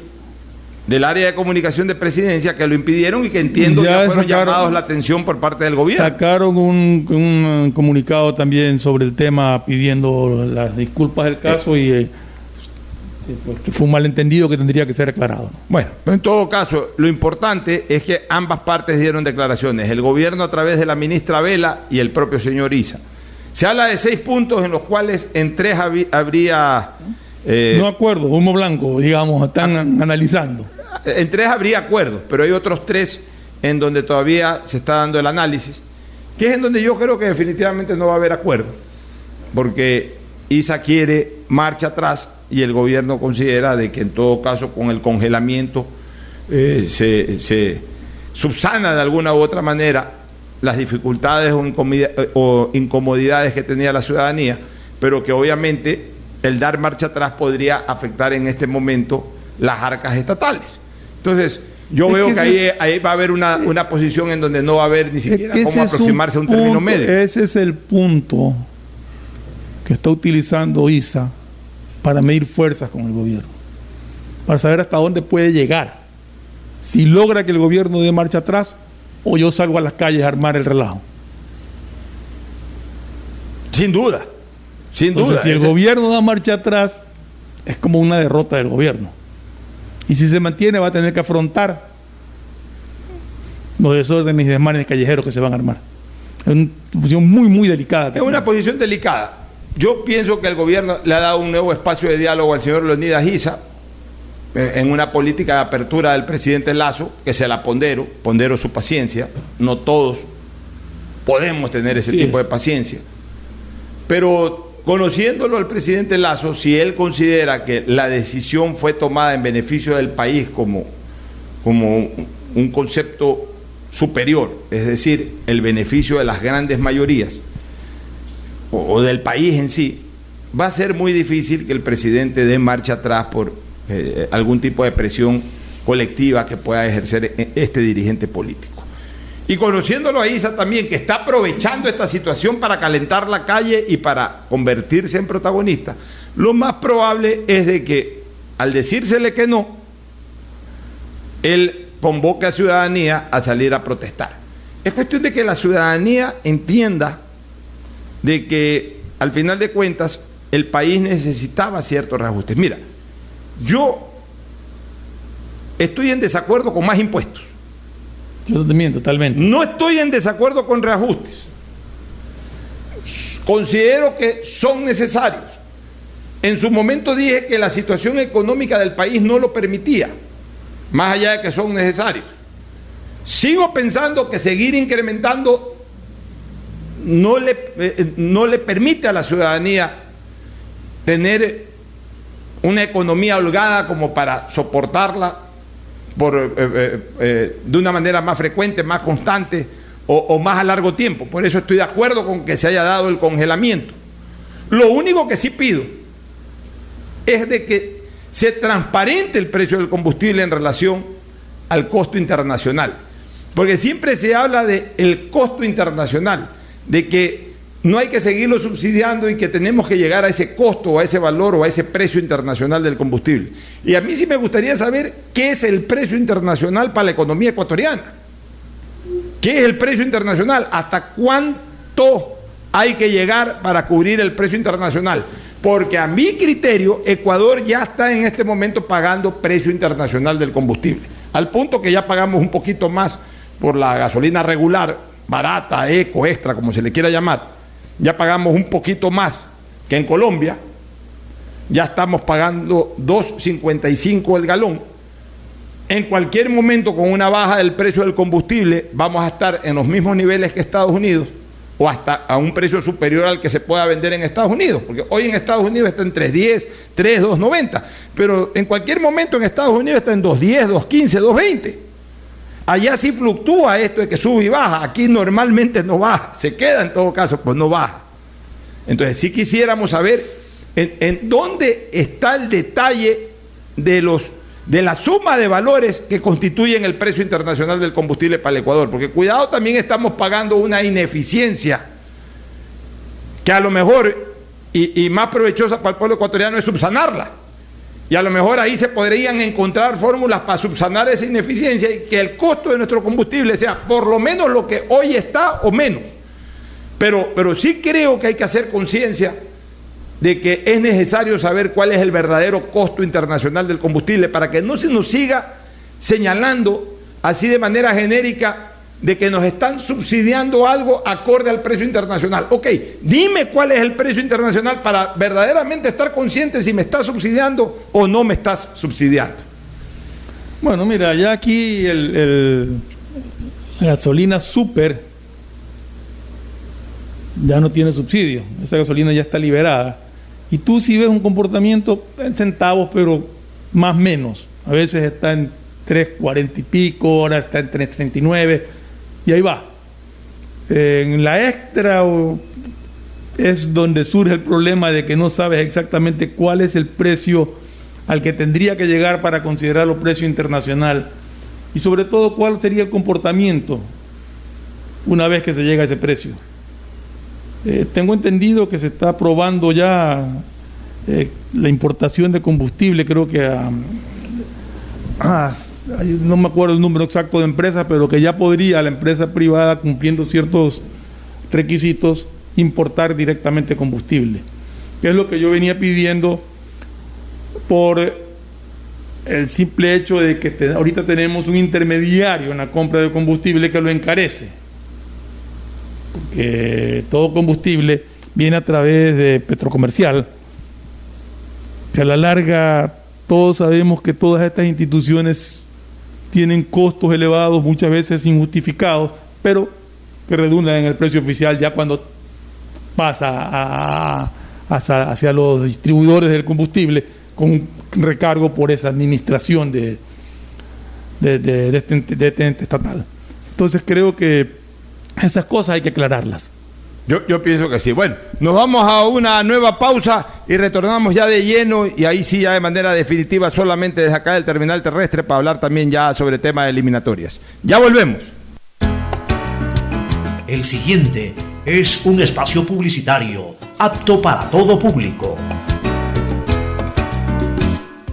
del área de comunicación de presidencia que lo impidieron y que entiendo Ya ya, fueron sacaron- llamados la atención por parte del gobierno. Sacaron un, un comunicado también sobre el tema pidiendo las disculpas del caso y eh, pues, que fue un malentendido que tendría que ser aclarado. Bueno, en todo caso, lo importante es que ambas partes dieron declaraciones, el gobierno a través de la ministra Vela y el propio señor Isa. Se habla de seis puntos en los cuales en tres habría... eh, no acuerdo, humo blanco, digamos, están analizando. En tres habría acuerdos, pero hay otros tres en donde todavía se está dando el análisis, que es en donde yo creo que definitivamente no va a haber acuerdo, porque ISA quiere marcha atrás y el gobierno considera de que en todo caso con el congelamiento eh, se, se subsana de alguna u otra manera las dificultades o, eh, o incomodidades que tenía la ciudadanía, pero que obviamente el dar marcha atrás podría afectar en este momento las arcas estatales. Entonces, yo Es veo que ahí, ahí va a haber una, una posición en donde no va a haber ni siquiera cómo aproximarse a un término medio. Ese es el punto que está utilizando ISA para medir fuerzas con el gobierno, para saber hasta dónde puede llegar. Si logra que el gobierno dé marcha atrás o yo salgo a las calles a armar el relajo. Sin duda, sin Entonces, duda. si el Ese- gobierno da marcha atrás, es como una derrota del gobierno. Y si se mantiene, va a tener que afrontar los desórdenes y desmanes callejeros que se van a armar. Es una posición muy, muy delicada. Es una posición delicada. Yo pienso que el gobierno le ha dado un nuevo espacio de diálogo al señor Leonidas Giza eh, en una política de apertura del presidente Lazo, que se la pondero, pondero su paciencia. No todos podemos tener ese tipo es. de paciencia. Pero conociéndolo al presidente Lazo, si él considera que la decisión fue tomada en beneficio del país como, como un concepto superior, es decir, el beneficio de las grandes mayorías o, del país en sí, va a ser muy difícil que el presidente dé marcha atrás por eh, algún tipo de presión colectiva que pueda ejercer e- este dirigente político. Y conociéndolo a Isa también, que está aprovechando esta situación para calentar la calle y para convertirse en protagonista, lo más probable es de que al decírsele que no, él convoque a ciudadanía a salir a protestar. Es cuestión de que la ciudadanía entienda de que al final de cuentas el país necesitaba ciertos reajustes. Mira, yo estoy en desacuerdo con más impuestos. Yo también, totalmente. No estoy en desacuerdo con reajustes. Considero que son necesarios. En su momento dije que la situación económica del país no lo permitía, más allá de que son necesarios. Sigo pensando que seguir incrementando no le, eh, no le permite a la ciudadanía tener una economía holgada como para soportarla por, eh, eh, eh, de una manera más frecuente, más constante o, más a largo tiempo. Por eso estoy de acuerdo con que se haya dado el congelamiento. Lo único que sí pido es de que se transparente el precio del combustible en relación al costo internacional. Porque siempre se habla del el costo internacional, de que no hay que seguirlo subsidiando y que tenemos que llegar a ese costo o a ese valor o a ese precio internacional del combustible. Y a mí sí me gustaría saber qué es el precio internacional para la economía ecuatoriana. ¿Qué es el precio internacional? ¿Hasta cuánto hay que llegar para cubrir el precio internacional? Porque a mi criterio, Ecuador ya está en este momento pagando precio internacional del combustible. Al punto que ya pagamos un poquito más por la gasolina regular, barata, eco, extra, como se le quiera llamar. Ya pagamos un poquito más que en Colombia. Ya estamos pagando 2.55 el galón. En cualquier momento, con una baja del precio del combustible, vamos a estar en los mismos niveles que Estados Unidos o hasta a un precio superior al que se pueda vender en Estados Unidos, porque hoy en Estados Unidos está en 3.10, 3, 2.90, pero en cualquier momento en Estados Unidos está en 2.10, 2.15, 2.20. Allá sí fluctúa esto de que sube y baja, aquí normalmente no baja, se queda en todo caso, pues no baja. Entonces sí quisiéramos saber en, en dónde está el detalle de los de la suma de valores que constituyen el precio internacional del combustible para el Ecuador. Porque cuidado, también estamos pagando una ineficiencia que a lo mejor, y, y, más provechosa para el pueblo ecuatoriano, es subsanarla. Y a lo mejor ahí se podrían encontrar fórmulas para subsanar esa ineficiencia y que el costo de nuestro combustible sea por lo menos lo que hoy está o menos. Pero, pero sí creo que hay que hacer conciencia de que es necesario saber cuál es el verdadero costo internacional del combustible para que no se nos siga señalando así de manera genérica de que nos están subsidiando algo acorde al precio internacional. Ok, dime cuál es el precio internacional para verdaderamente estar consciente si me estás subsidiando o no me estás subsidiando. Bueno, mira, ya aquí el, la gasolina super ya no tiene subsidio, esa gasolina ya está liberada. Y tú si ves un comportamiento en centavos, pero más menos. A veces está en 3.40 y pico, ahora está en 3.39 y ahí va. En la extra es donde surge el problema de que no sabes exactamente cuál es el precio al que tendría que llegar para considerarlo precio internacional y sobre todo cuál sería el comportamiento una vez que se llega a ese precio. Eh, tengo entendido que se está aprobando ya eh, la importación de combustible, creo que a, no me acuerdo el número exacto de empresas, pero que ya podría la empresa privada, cumpliendo ciertos requisitos, importar directamente combustible. Que es lo que yo venía pidiendo por el simple hecho de que ahorita tenemos un intermediario en la compra de combustible que lo encarece. Porque todo combustible viene a través de Petrocomercial, que a la larga todos sabemos que todas estas instituciones tienen costos elevados, muchas veces injustificados, pero que redundan en el precio oficial ya cuando pasa hacia, los distribuidores del combustible con un recargo por esa administración de, de, este, este ente estatal. Entonces creo que esas cosas hay que aclararlas. Yo, yo pienso que sí. Bueno, nos vamos a una nueva pausa y retornamos ya de lleno y ahí sí ya de manera definitiva solamente desde acá del terminal terrestre para hablar también ya sobre temas de eliminatorias. Ya volvemos. El siguiente es un espacio publicitario apto para todo público.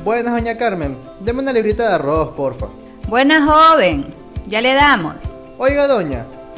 Buenas, doña Carmen. Deme una librita de arroz, porfa. Buena joven, ya le damos. Oiga, doña,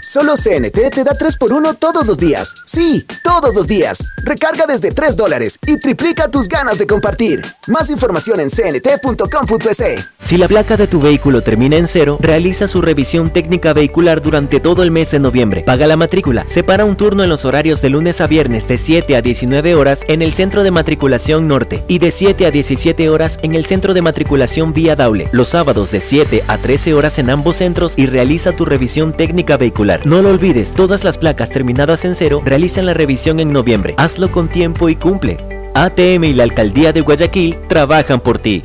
Solo CNT te da 3x1 todos los días. Sí, todos los días. Recarga desde 3 dólares y triplica tus ganas de compartir. Más información en cnt.com.es. Si la placa de tu vehículo termina en cero, realiza su revisión técnica vehicular durante todo el mes de noviembre. Paga la matrícula. Separa un turno en los horarios de lunes a viernes de 7 a 19 horas en el centro de matriculación norte y de 7 a 17 horas en el centro de matriculación vía Daule. Los sábados de 7 a 13 horas en ambos centros y realiza tu revisión técnica vehicular. No lo olvides, todas las placas terminadas en cero realizan la revisión en noviembre. Hazlo con tiempo y cumple. ATM y la Alcaldía de Guayaquil trabajan por ti.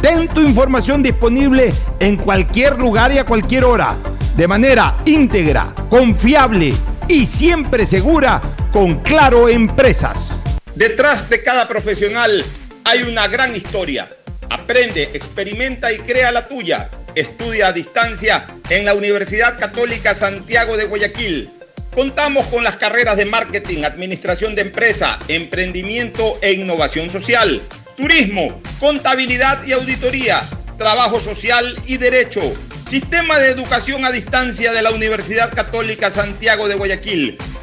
Ten tu información disponible en cualquier lugar y a cualquier hora, de manera íntegra, confiable y siempre segura con Claro Empresas. Detrás de cada profesional hay una gran historia. Aprende, experimenta y crea la tuya. Estudia a distancia en la Universidad Católica Santiago de Guayaquil. Contamos con las carreras de marketing, administración de empresa, emprendimiento e innovación social, turismo, contabilidad y auditoría, trabajo social y derecho. Sistema de educación a distancia de la Universidad Católica Santiago de Guayaquil,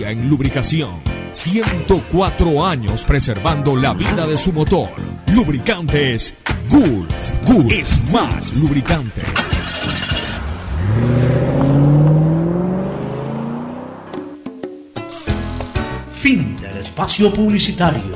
en lubricación. 104 años preservando la vida de su motor. Lubricantes Gulf. Gulf es más lubricante. Fin del espacio publicitario.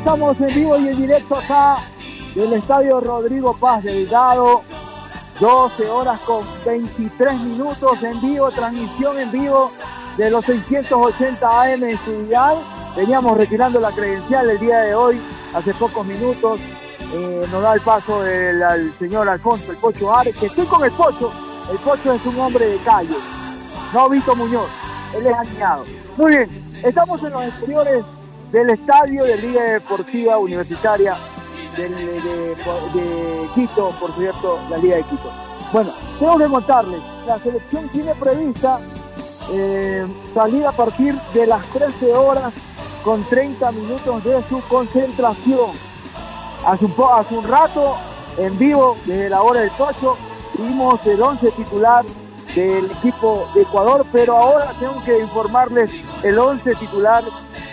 Estamos en vivo y en directo acá del Estadio Rodrigo Paz Delgado. 12 horas con 23 minutos en vivo, transmisión en vivo de los 680 AM en. Veníamos retirando la credencial el día de hoy, hace pocos minutos. Eh, nos da el paso el, al señor Alfonso, el Pocho Ares, que estoy con el Pocho. El Pocho es un hombre de calle, no Vito Muñoz, él es añado. Muy bien, estamos en los exteriores del estadio de Liga Deportiva Universitaria de, Quito, por cierto, la Liga de Quito. Bueno, tengo que contarles, la selección tiene prevista eh, salir a partir de las 13 horas con 30 minutos de su concentración. Hace un, rato, en vivo, desde la hora del Tocho, vimos el 11 titular del equipo de Ecuador, pero ahora tengo que informarles el 11 titular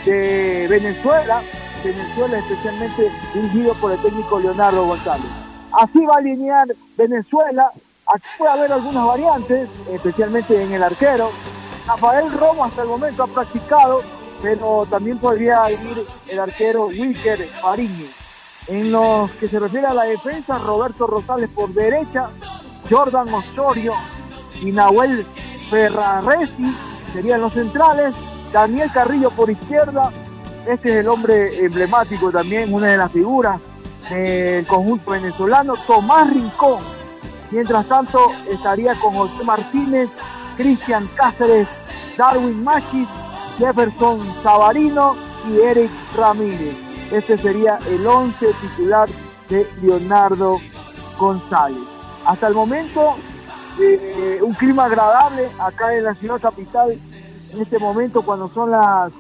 de Venezuela, Venezuela especialmente dirigido por el técnico Leonardo González. Así va a alinear Venezuela, aquí puede haber algunas variantes, especialmente en el arquero. Rafael Romo hasta el momento ha practicado, pero también podría ir el arquero Wilker Fariñez. En lo que se refiere a la defensa, Roberto Rosales por derecha, Jordan Osorio y Nahuel Ferraresi serían los centrales, Daniel Carrillo por izquierda, este es el hombre emblemático también, una de las figuras del conjunto venezolano, Tomás Rincón. Mientras tanto, estaría con José Martínez, Cristian Cáceres, Darwin Machis, Jefferson Savarino y Eric Ramírez. Este sería el 11 titular de Leonardo González. Hasta el momento, eh, un clima agradable acá en la ciudad capital. En este momento, cuando son las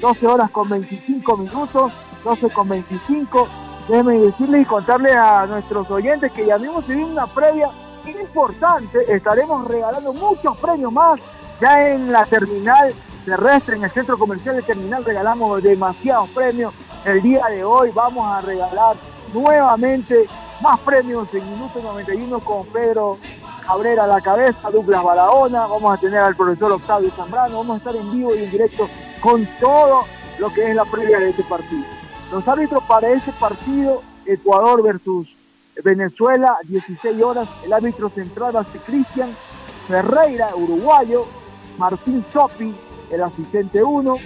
12 horas con 25 minutos, 12 con 25. Déjenme decirles y contarles a nuestros oyentes que ya mismo se viene una previa importante. Estaremos regalando muchos premios más. Ya en la terminal terrestre, en el centro comercial de terminal, regalamos demasiados premios. El día de hoy vamos a regalar nuevamente más premios en minuto 91 con Pedro Cabrera a la cabeza, Douglas Barahona, vamos a tener al profesor Octavio Zambrano, vamos a estar en vivo y en directo con todo lo que es la previa de este partido. Los árbitros para este partido, Ecuador versus Venezuela, 16 horas, el árbitro central va a ser Cristian Ferreira, uruguayo, Martín Sopi, el asistente 1,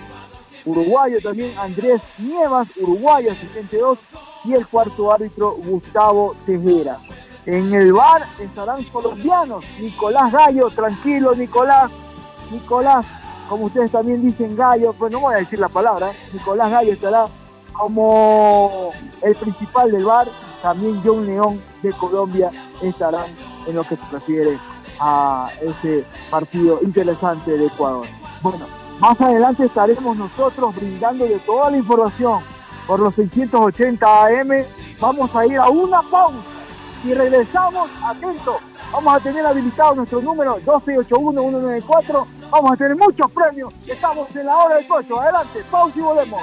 uruguayo también Andrés Nievas, uruguayo, asistente 2, y el cuarto árbitro Gustavo Tejera. En el bar estarán colombianos, Nicolás Gallo, tranquilo Nicolás, Nicolás, como ustedes también dicen Gallo, pues no voy a decir la palabra, ¿eh? Nicolás Gallo estará como el principal del bar, también John León de Colombia estarán en lo que se refiere a ese partido interesante de Ecuador. Bueno, más adelante estaremos nosotros brindando de toda la información por los 680 AM. Vamos a ir a una pausa y regresamos, atentos, vamos a tener habilitado nuestro número 1281-194, vamos a tener muchos premios, estamos en la hora del cocho, adelante, pausa y volvemos.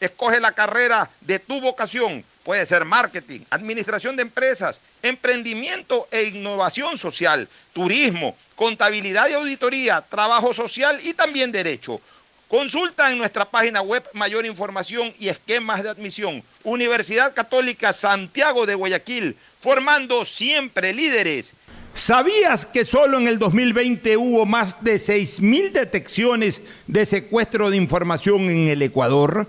Escoge la carrera de tu vocación. Puede ser marketing, administración de empresas, emprendimiento e innovación social, turismo, contabilidad y auditoría, trabajo social y también derecho. Consulta en nuestra página web mayor información y esquemas de admisión. Universidad Católica Santiago de Guayaquil, formando siempre líderes. ¿Sabías que solo en el 2020 hubo más de 6.000 detecciones de secuestro de información en el Ecuador?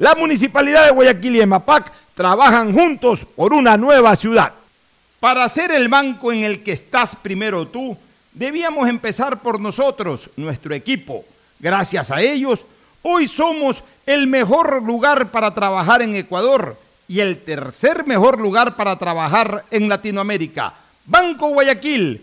La Municipalidad de Guayaquil y EMAPAC trabajan juntos por una nueva ciudad. Para ser el banco en el que estás primero tú, debíamos empezar por nosotros, nuestro equipo. Gracias a ellos, hoy somos el mejor lugar para trabajar en Ecuador y el tercer mejor lugar para trabajar en Latinoamérica. Banco Guayaquil,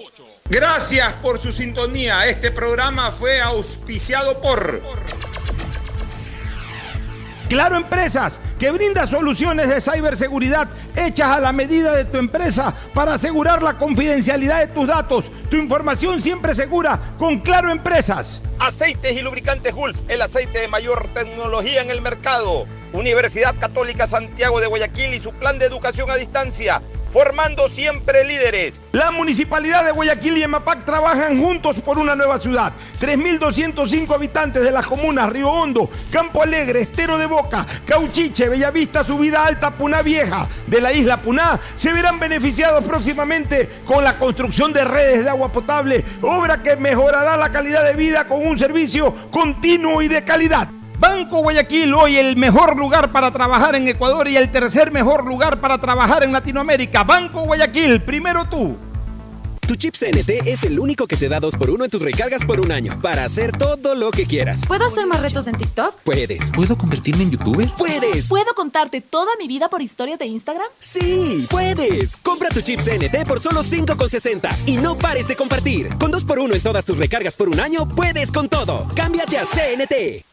Gracias por su sintonía. Este programa fue auspiciado por Claro Empresas, que brinda soluciones de ciberseguridad hechas a la medida de tu empresa para asegurar la confidencialidad de tus datos, tu información siempre segura con Claro Empresas. Aceites y lubricantes Gulf, el aceite de mayor tecnología en el mercado. Universidad Católica Santiago de Guayaquil y su plan de educación a distancia formando siempre líderes. La Municipalidad de Guayaquil y EMAPAC trabajan juntos por una nueva ciudad. 3.205 habitantes de las comunas Río Hondo, Campo Alegre, Estero de Boca, Cauchiche, Bellavista, Subida Alta, Puná Vieja de la isla Puná se verán beneficiados próximamente con la construcción de redes de agua potable, obra que mejorará la calidad de vida con un servicio continuo y de calidad. Banco Guayaquil, hoy el mejor lugar para trabajar en Ecuador y el tercer mejor lugar para trabajar en Latinoamérica. Banco Guayaquil, primero tú. Tu chip CNT es el único que te da 2x1 en tus recargas por un año para hacer todo lo que quieras. ¿Puedo hacer más retos en TikTok? Puedes. ¿Puedo convertirme en youtuber? ¡Puedes! ¿Puedo contarte toda mi vida por historias de Instagram? ¡Sí! ¡Puedes! Compra tu chip CNT por solo 5,60 y no pares de compartir. Con 2x1 en todas tus recargas por un año, puedes con todo. Cámbiate a CNT.